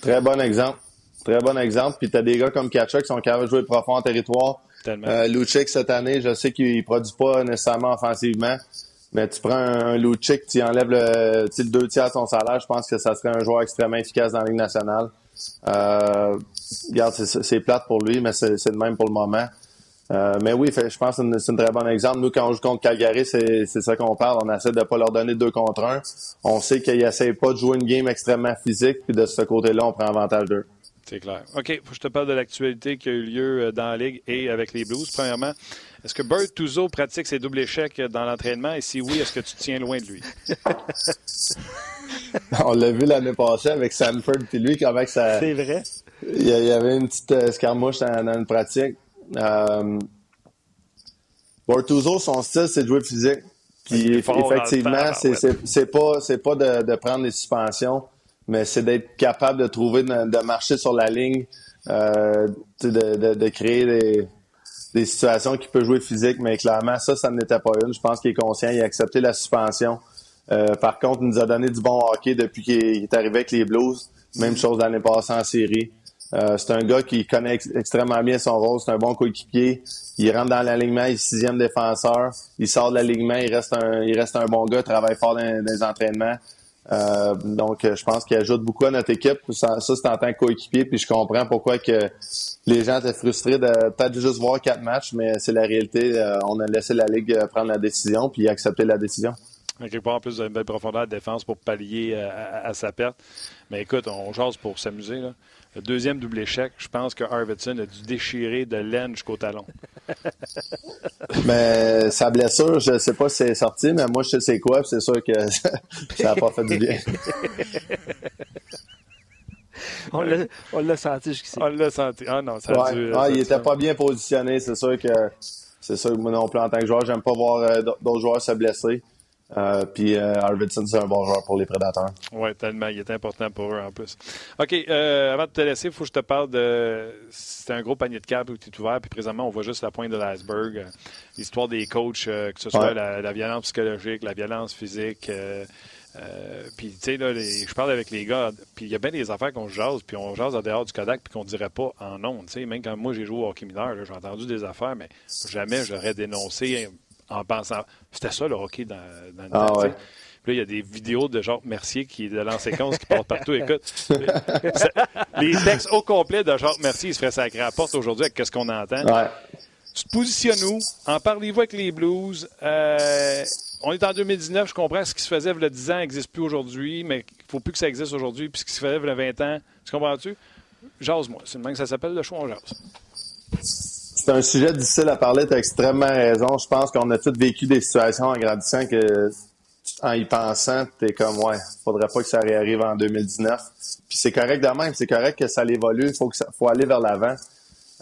Très bon exemple. Très bon exemple. Puis tu as des gars comme Kachuk qui sont capables de jouer profond en territoire. Euh, cette année, je sais qu'il produit pas nécessairement offensivement, mais tu prends un, Lucic, tu enlèves le, le deux tiers de son salaire, je pense que ça serait un joueur extrêmement efficace dans la Ligue nationale. Euh, regarde, c'est plate pour lui, mais c'est le même pour le moment. Euh, mais oui, je pense que c'est un très bon exemple. Nous, quand on joue contre Calgary, c'est ça qu'on parle. On essaie de pas leur donner deux contre un. On sait qu'ils n'essayent pas de jouer une game extrêmement physique, puis de ce côté-là, on prend avantage d'eux. C'est clair. OK, faut que je te parle de l'actualité qui a eu lieu euh, dans la Ligue et avec les Blues. Premièrement, est-ce que Bert Touzeau pratique ses doubles échecs dans l'entraînement? Et si oui, est-ce que tu tiens loin de lui? (laughs) On l'a vu l'année passée avec Sanford, puis lui, comment ça. C'est vrai. Il y avait une petite euh, escarmouche dans, une pratique. Euh... Bortuzzo, son style, c'est de jouer physique. Puis effectivement, c'est pas, pas de, de, prendre des suspensions mais c'est d'être capable de trouver, de, marcher sur la ligne, euh, de, créer des, situations qui peuvent jouer physique, mais clairement, ça, ça n'était pas une. Je pense qu'il est conscient, il a accepté la suspension. Euh, par contre, il nous a donné du bon hockey depuis qu'il est arrivé avec les Blues. Même chose l'année passée en série. Euh, c'est un gars qui connaît extrêmement bien son rôle. C'est un bon coéquipier. Il rentre dans l'alignement, il est sixième défenseur. Il sort de l'alignement, il reste un, il reste un bon gars, travaille fort dans les entraînements. Euh, donc, je pense qu'il ajoute beaucoup à notre équipe. Ça, c'est en tant que coéquipier, puis je comprends pourquoi que les gens étaient frustrés de peut-être juste voir quatre matchs, mais c'est la réalité. Euh, on a laissé la Ligue prendre la décision, puis accepter la décision. Quelque part, en plus, une belle profondeur de défense pour pallier à, sa perte. Mais écoute, on jase pour s'amuser. Le deuxième double échec, je pense que Arvidsson a dû déchirer de laine jusqu'au talon. (laughs) mais sa blessure, je ne sais pas si c'est sorti, mais moi, je sais c'est quoi, c'est sûr que (laughs) ça n'a pas fait du bien. (laughs) on l'a senti jusqu'ici. On l'a senti. Ah non, ça a dû, ah, il n'était pas bien positionné. C'est sûr que c'est sûr que moi non plus, en tant que joueur, j'aime pas voir euh, d'autres joueurs se blesser. Euh, puis euh, Arvidsson, c'est un bon joueur pour les Prédateurs. Oui, tellement. Il est important pour eux en plus. OK, euh, avant de te laisser, il faut que je te parle de. C'est un gros panier de câbles qui est ouvert, puis présentement, on voit juste la pointe de l'iceberg. L'histoire des coachs, que ce soit la, violence psychologique, la violence physique. puis, tu sais, là, je parle avec les gars, puis il y a bien des affaires qu'on jase, puis on jase en dehors du Kodak, puis qu'on dirait pas en ondes. Tu sais, même quand moi j'ai joué au hockey mineur, j'ai entendu des affaires, mais jamais j'aurais dénoncé en pensant. C'était ça le hockey dans, dans le ah, temps. Puis là, il y a des vidéos de Jacques Mercier qui de l'enséquence qui portent partout. Écoute, les textes au complet de Jacques Mercier, il se ferait sacrer à la porte aujourd'hui avec ce qu'on entend. Tu te positionnes où? En parlez-vous avec les Blues? Euh, on est en 2019, je comprends ce qui se faisait il y a 10 ans n'existe plus aujourd'hui, mais il ne faut plus que ça existe aujourd'hui. Puis ce qui se faisait il y a 20 ans, tu comprends-tu? Jase-moi. C'est le même que ça s'appelle le show, on jase c'est un sujet difficile à parler, tu as extrêmement raison. Je pense qu'on a tous vécu des situations en grandissant que, en y pensant, t'es comme, ouais, faudrait pas que ça réarrive en 2019. Puis c'est correct de même, c'est correct que ça évolue, il faut, faut aller vers l'avant.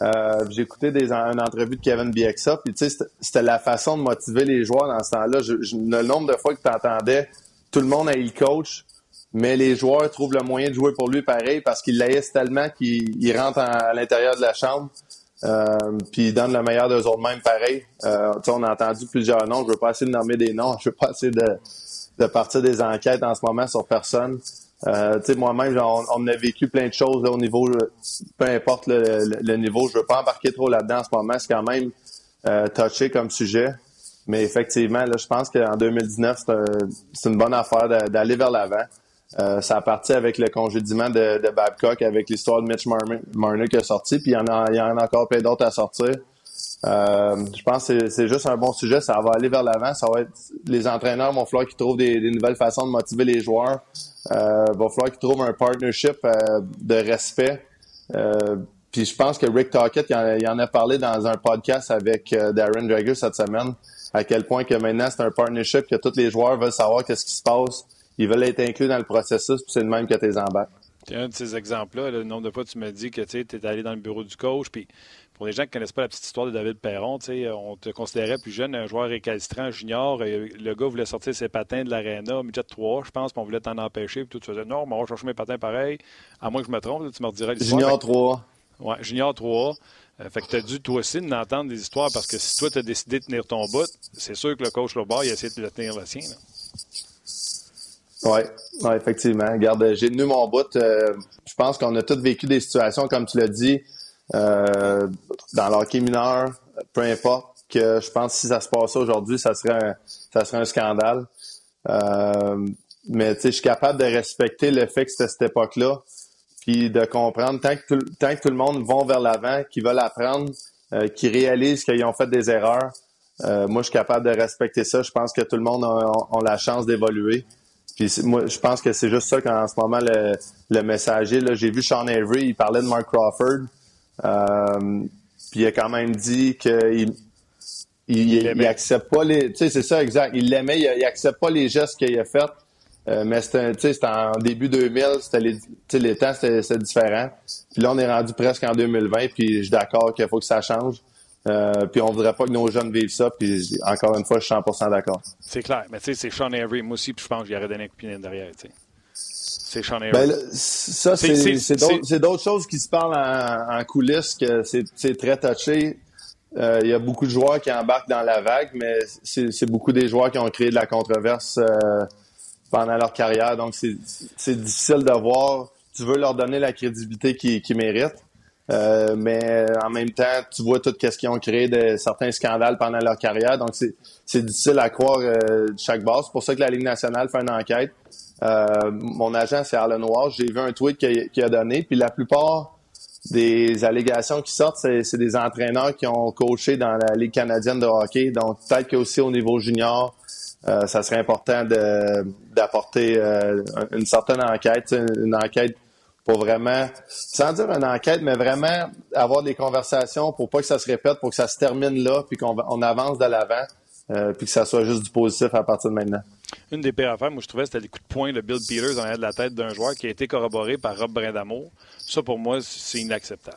Euh, j'ai écouté des, une entrevue de Kevin Bieksa, puis tu sais, c'était la façon de motiver les joueurs dans ce temps-là. le nombre de fois que tu entendais, tout le monde a eu le coach, mais les joueurs trouvent le moyen de jouer pour lui pareil parce qu'ils laissent tellement qu'ils rentrent à l'intérieur de la chambre. Euh, puis donnent le meilleur d'eux autres même pareil. Euh, on a entendu plusieurs noms. Je veux pas essayer de nommer des noms. (laughs) Je veux pas essayer de, de partir des enquêtes en ce moment sur personne. Euh, moi-même, on, on, a vécu plein de choses au niveau, peu importe le, niveau. Je veux pas embarquer trop là-dedans en ce moment. C'est quand même euh, touché comme sujet. Mais effectivement, là, je pense qu'en 2019, c'est une bonne affaire d'aller vers l'avant. Euh, ça a parti avec le congédiement de, de Babcock, avec l'histoire de Mitch Marner, qui a sorti, puis il y en a, il y en a encore plein d'autres à sortir. Euh, je pense que c'est juste un bon sujet. Ça va aller vers l'avant. Ça va être les entraîneurs vont falloir qu'ils trouvent des, nouvelles façons de motiver les joueurs. Euh, va falloir qu'ils trouvent un partnership euh, de respect. Euh, puis je pense que Rick Tockett, il en, a parlé dans un podcast avec Darren Drager cette semaine. à quel point que maintenant c'est un partnership que tous les joueurs veulent savoir qu'est-ce qui se passe. Ils veulent être inclus dans le processus, puis c'est le même que tes embarques. C'est un de ces exemples-là. Le nombre de fois tu me dis que tu es allé dans le bureau du coach, puis pour les gens qui ne connaissent pas la petite histoire de David Perron, on te considérait plus jeune, un joueur récalcitrant junior. Le gars voulait sortir ses patins de l'aréna, midget 3, je pense, puis on voulait t'en empêcher. Puis tu faisais non, mais on va chercher mes patins pareil. À moins que je me trompe, tu me redirais Junior 3. Oui, Junior 3. Euh, fait que tu as dû, toi aussi, entendre des histoires parce que si toi, tu as décidé de tenir ton bout, c'est sûr que le coach là-bas, il a essayé de le tenir le sien. Oui, ouais, effectivement. Regarde, j'ai tenu mon bout. Euh, je pense qu'on a tous vécu des situations, comme tu l'as dit, euh, dans l'hockey mineur, peu importe, que je pense que si ça se passait aujourd'hui, ça serait un, ça serait un scandale. Euh, mais tu sais, je suis capable de respecter le fait que c'était cette époque-là, puis de comprendre tant que tout, tant que tout le monde va vers l'avant, qu'ils veulent apprendre, euh, qu'ils réalisent qu'ils ont fait des erreurs. Euh, moi, je suis capable de respecter ça. Je pense que tout le monde a, la chance d'évoluer. Puis moi, je pense que c'est juste ça qu'en ce moment le, le messager. Là, j'ai vu Sean Avery, il parlait de Mark Crawford. Euh, puis il a quand même dit qu'il il, accepte pas les. Tu sais, c'est ça, exact. Il l'aimait, il, accepte pas les gestes qu'il a fait. Euh, mais c'était en début 2000, c'était les, les temps, c'était différent. Puis là, on est rendu presque en 2020, puis je suis d'accord qu'il faut que ça change. Euh, puis on voudrait pas que nos jeunes vivent ça. Puis encore une fois, je suis 100% d'accord. C'est clair. Mais tu sais, c'est Sean Avery. Moi aussi, puis je pense qu'il aurait donné un coup de derrière. C'est Sean Ben, ça, c'est d'autres choses qui se parlent en, coulisses, que c'est très touché. Euh, il y a beaucoup de joueurs qui embarquent dans la vague, mais c'est beaucoup des joueurs qui ont créé de la controverse euh, pendant leur carrière. Donc, c'est difficile de voir. Tu veux leur donner la crédibilité qu'ils méritent. Euh, mais en même temps, tu vois tout ce qu'ils ont créé de certains scandales pendant leur carrière. Donc, c'est difficile à croire chaque base. C'est pour ça que la Ligue nationale fait une enquête. Euh, mon agent, c'est Arlen Noir. J'ai vu un tweet qu'il a, donné. Puis la plupart des allégations qui sortent, c'est des entraîneurs qui ont coaché dans la Ligue canadienne de hockey. Donc, peut-être qu'aussi au niveau junior, euh, ça serait important d'apporter euh, une certaine enquête, une enquête pour vraiment, sans dire une enquête, mais vraiment avoir des conversations pour pas que ça se répète, pour que ça se termine là, puis qu'on on avance de l'avant, puis que ça soit juste du positif à partir de maintenant. Une des pires affaires, moi, je trouvais, c'était les coups de poing de Bill Peters en arrière de la tête d'un joueur qui a été corroboré par Rob Brindamour. Ça, pour moi, c'est inacceptable.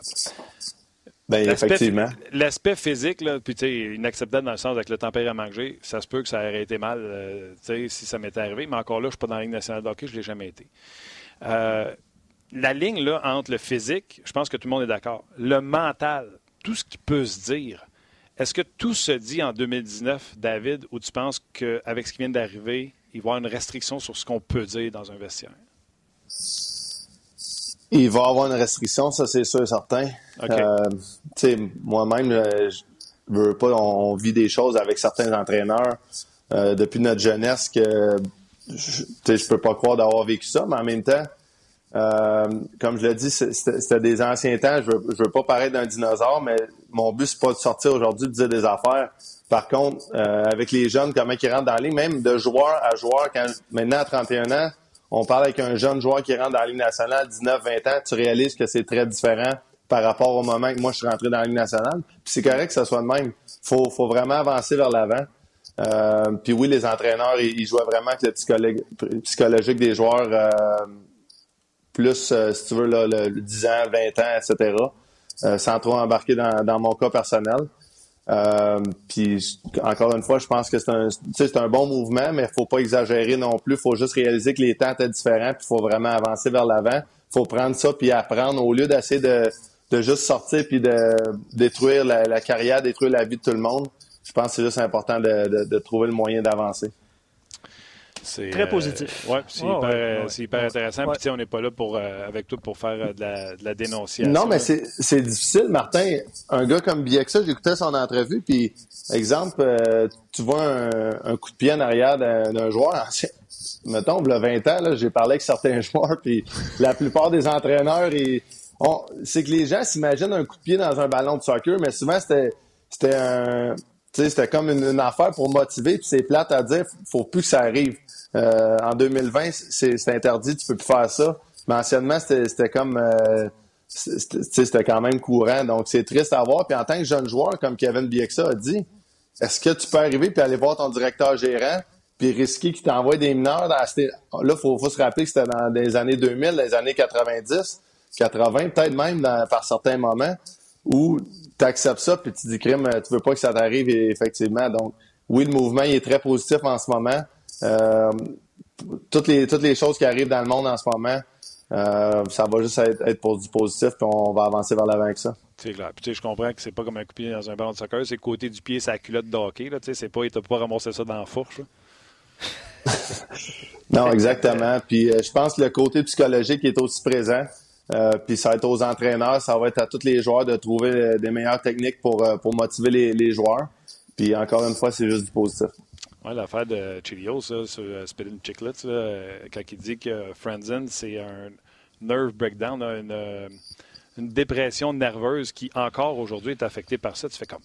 Bien, effectivement. L'aspect physique, là, puis inacceptable dans le sens avec le tempérament que j'ai, ça se peut que ça aurait été mal euh, si ça m'était arrivé, mais encore là, je ne suis pas dans la Ligue nationale de hockey, je ne l'ai jamais été. Euh, la ligne là, entre le physique, je pense que tout le monde est d'accord. Le mental, tout ce qui peut se dire, est-ce que tout se dit en 2019, David, ou tu penses qu'avec ce qui vient d'arriver, il va y avoir une restriction sur ce qu'on peut dire dans un vestiaire? Il va y avoir une restriction, ça c'est sûr et certain. Euh, moi-même, euh, je veux pas, on, vit des choses avec certains entraîneurs euh, depuis notre jeunesse que je, je peux pas croire d'avoir vécu ça, mais en même temps, euh, comme je l'ai dit, c'était des anciens temps. Je veux, veux pas paraître d'un dinosaure, mais mon but, c'est pas de sortir aujourd'hui de dire des affaires. Par contre, euh, avec les jeunes, comment ils rentrent dans la ligne, même de joueur à joueur, quand maintenant à 31 ans, on parle avec un jeune joueur qui rentre dans la Ligue nationale, 19-20 ans, tu réalises que c'est très différent par rapport au moment que moi je suis rentré dans la Ligue nationale. Puis c'est correct que ça soit le même. Faut, faut vraiment avancer vers l'avant. Euh, puis oui, les entraîneurs, ils, ils jouaient vraiment avec le psychologique des joueurs plus, euh, si tu veux, le, 10 ans, 20 ans, etc., euh, sans trop embarquer dans, mon cas personnel. Euh, puis encore une fois, je pense que c'est un, un bon mouvement, mais il faut pas exagérer non plus. Il faut juste réaliser que les temps étaient différents, puis il faut vraiment avancer vers l'avant. Il faut prendre ça puis apprendre au lieu d'essayer de, de juste sortir puis de détruire la, carrière, détruire la vie de tout le monde. Je pense que c'est juste important de trouver le moyen d'avancer. Très positif. Euh, oui, c'est hyper, hyper, intéressant. Puis, on n'est pas là pour, euh, avec toi pour faire euh, de la, de, la, dénonciation. Non, mais c'est difficile, Martin. Un gars comme Bieksa, j'écoutais son entrevue, puis, exemple, tu vois un, coup de pied en arrière d'un joueur ancien. Mettons, le 20 ans, j'ai parlé avec certains (laughs) joueurs, puis la plupart des entraîneurs, c'est que les gens s'imaginent un coup de pied dans un ballon de soccer, mais souvent, c'était un c'était comme une, affaire pour motiver, puis c'est plate à dire, faut plus que ça arrive. Euh, en 2020, c'est interdit, tu peux plus faire ça. Mais anciennement, c'était comme euh, c'était quand même courant. Donc c'est triste à voir. Puis en tant que jeune joueur, comme Kevin Bieksa a dit, est-ce que tu peux arriver puis aller voir ton directeur gérant puis risquer qu'il t'envoie des mineurs dans Là, il faut, se rappeler que c'était dans les années 2000, les années 90, 80, peut-être même par certains moments, où tu acceptes ça puis tu dis, crime, tu veux pas que ça t'arrive effectivement. Donc, oui, le mouvement est très positif en ce moment. Euh, toutes les toutes les choses qui arrivent dans le monde en ce moment, euh, ça va juste être, pour du positif, puis on va avancer vers l'avant avec ça. C'est clair. Puis, je comprends que c'est pas comme un coup de pied dans un ballon de soccer, c'est le côté du pied, c'est la culotte de hockey. Là, c'est pas, il t'a pas ramassé ça dans la fourche. (laughs) non, exactement. Puis euh, je pense que le côté psychologique est aussi présent. Euh, puis ça va être aux entraîneurs, ça va être à tous les joueurs de trouver des meilleures techniques pour, pour motiver les, les joueurs. Puis encore une fois, c'est juste du positif. Oui, l'affaire de Chilios, ça, sur uh, Spitting Chicklets, quand il dit que Friendzen, c'est un nerve breakdown, une, euh, une, dépression nerveuse qui, encore aujourd'hui, est affectée par ça. Tu fais comme,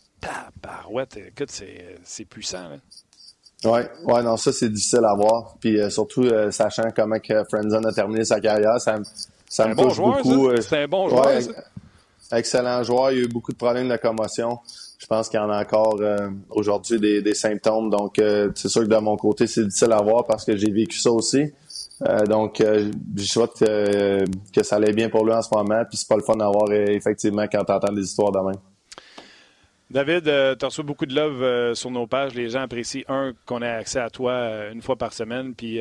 barouette, écoute, c'est puissant. Oui, ouais, non, ça, c'est difficile à voir. Puis euh, surtout, euh, sachant comment que Friendzen a terminé sa carrière, ça, ça me bon touche beaucoup. C'est un bon joueur. excellent joueur. Il y a eu beaucoup de problèmes de commotion je pense qu'il y en a encore euh, aujourd'hui des, symptômes. Donc, euh, c'est sûr que de mon côté, c'est difficile à voir parce que j'ai vécu ça aussi. Euh, donc, je souhaite que ça allait bien pour lui en ce moment. Puis c'est pas le fun d'avoir effectivement quand tu entends des histoires de même. David, euh, tu reçois beaucoup de love euh, sur nos pages. Les gens apprécient, un, qu'on ait accès à toi euh, une fois par semaine, puis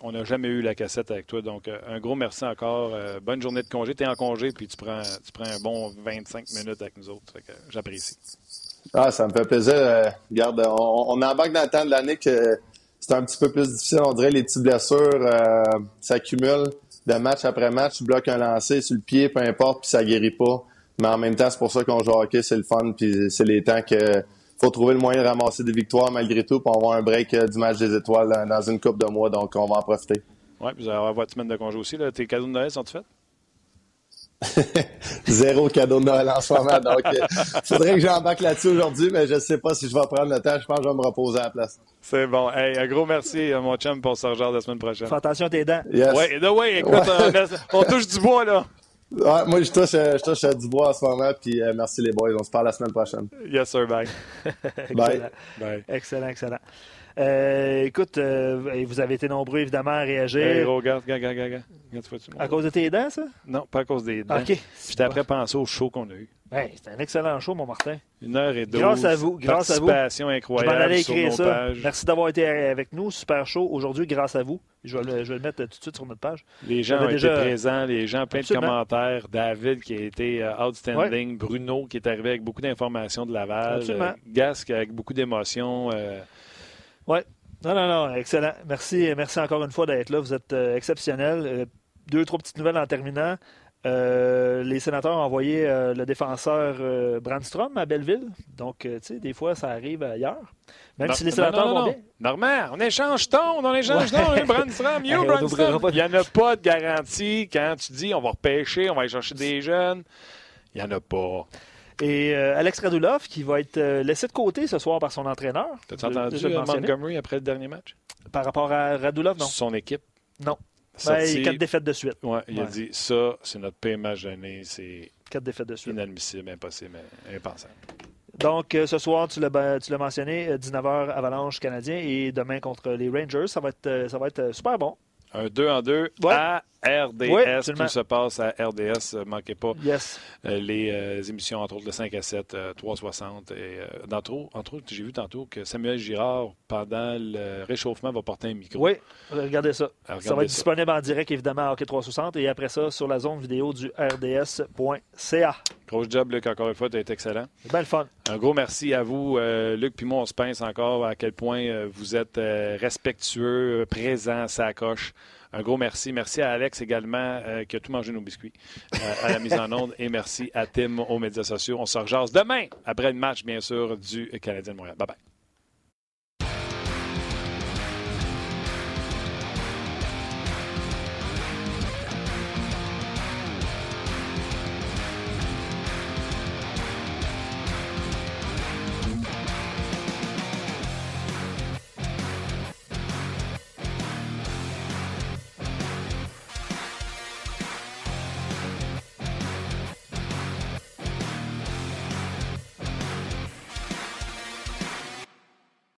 on n'a jamais eu la cassette avec toi. Donc, un gros merci encore. bonne journée de congé. Tu es en congé, puis tu prends, tu prends un bon 25 minutes avec nous autres. J'apprécie. Ah, ça me fait plaisir. regarde, on, on embarque dans le temps de l'année que c'est un petit peu plus difficile. On dirait les petites blessures s'accumulent de match après match. Tu bloques un lancer sur le pied, peu importe, puis ça guérit pas. Mais en même temps, c'est pour ça qu'on joue au hockey, c'est le fun, puis c'est les temps que faut trouver le moyen de ramasser des victoires malgré tout, pour avoir un break euh, du match des étoiles dans une coupe de mois, donc on va en profiter. Oui, vous allez avoir votre semaine de congé aussi. Là. Tes cadeaux de Noël sont-ils faits? (laughs) Zéro cadeau de Noël en ce moment. Donc, il euh, (laughs) faudrait que j'embarque là-dessus aujourd'hui, mais je ne sais pas si je vais prendre le temps. Je pense que je vais me reposer à la place. C'est bon. Hey, un gros merci, euh, mon chum, pour ce genre la semaine prochaine. Fais attention à tes dents. Oui, ouais, écoute, on touche du bois, là moi, je touche, je touche à du bois en ce moment, puis euh, merci les boys. On se parle la semaine prochaine. Yes, sir. Bye. bye. bye. Excellent, excellent. Euh, écoute, euh, vous avez été nombreux, évidemment, à réagir. Hey, regarde, regarde, regarde, regarde. À cause de tes dents, ça? Non, pas à cause des dents. OK. J'étais après pensé au show qu'on a eu. Ben, c'était un excellent show, mon Martin. Une heure et douze. Grâce à vous. Grâce à vous. incroyable. Je allais écrire ça. Pages. Merci d'avoir été avec nous. Super show aujourd'hui, grâce à vous. Je vais, le, je vais, le, mettre tout de suite sur notre page. Les gens ont été présents, les gens, plein de commentaires. David qui a été euh, outstanding. Bruno qui est arrivé avec beaucoup d'informations de Laval. Absolument. Gasque avec beaucoup d'émotions. Euh... Oui. Non, non, non. Excellent. Merci, merci encore une fois d'être là. Vous êtes euh, exceptionnel. Euh, deux, trois petites nouvelles en terminant. Euh, les sénateurs ont envoyé euh, le défenseur euh, Brandstrom à Belleville. Donc, tu sais, des fois, ça arrive ailleurs. Même si les sénateurs vont bien. Normand, on échange ton, on échange ton, hein, Brandstrom, you, (laughs) Brandstrom. Il n'y en a pas de garantie quand tu dis on va repêcher, on va aller chercher des jeunes. Il n'y en a pas. Et Alex Radulov, qui va être laissé de côté ce soir par son entraîneur. T'as entendu Montgomery après le dernier match? Par rapport à Radulov, non. Son équipe? Non. Ben, quatre défaites de suite. Ouais, il a dit ça, c'est notre pire match d'année. C'est quatre défaites de suite. Inadmissible, impossible, impensable. Donc, euh, ce soir, tu l'as mentionné, 19h euh, Avalanche canadien et demain contre les Rangers. Ça va être, euh, ça va être super bon. Un 2 en 2 à RDS. Tout se passe à RDS. Ne manquez pas yes. Euh, les euh, émissions, entre autres, de 5 à 7, 360. Et, euh, entre autres, j'ai vu tantôt que Samuel Girard, pendant le réchauffement, va porter un micro. Oui, regardez ça. ça va être disponible en direct, évidemment, à Hockey 360 et après ça, sur la zone vidéo du RDS.ca. Gros job, Luc, encore une fois, tu as été excellent. C'est bien le fun. Un gros merci à vous, Luc. Puis moi, on se pince encore à quel point vous êtes respectueux, présent, ça coche. Un gros merci. Merci à Alex également euh, qui a tout mangé nos biscuits euh, à la mise en onde. Et merci à Tim aux médias sociaux. On se rejase demain après le match, bien sûr, du Canadien de Montréal. Bye bye.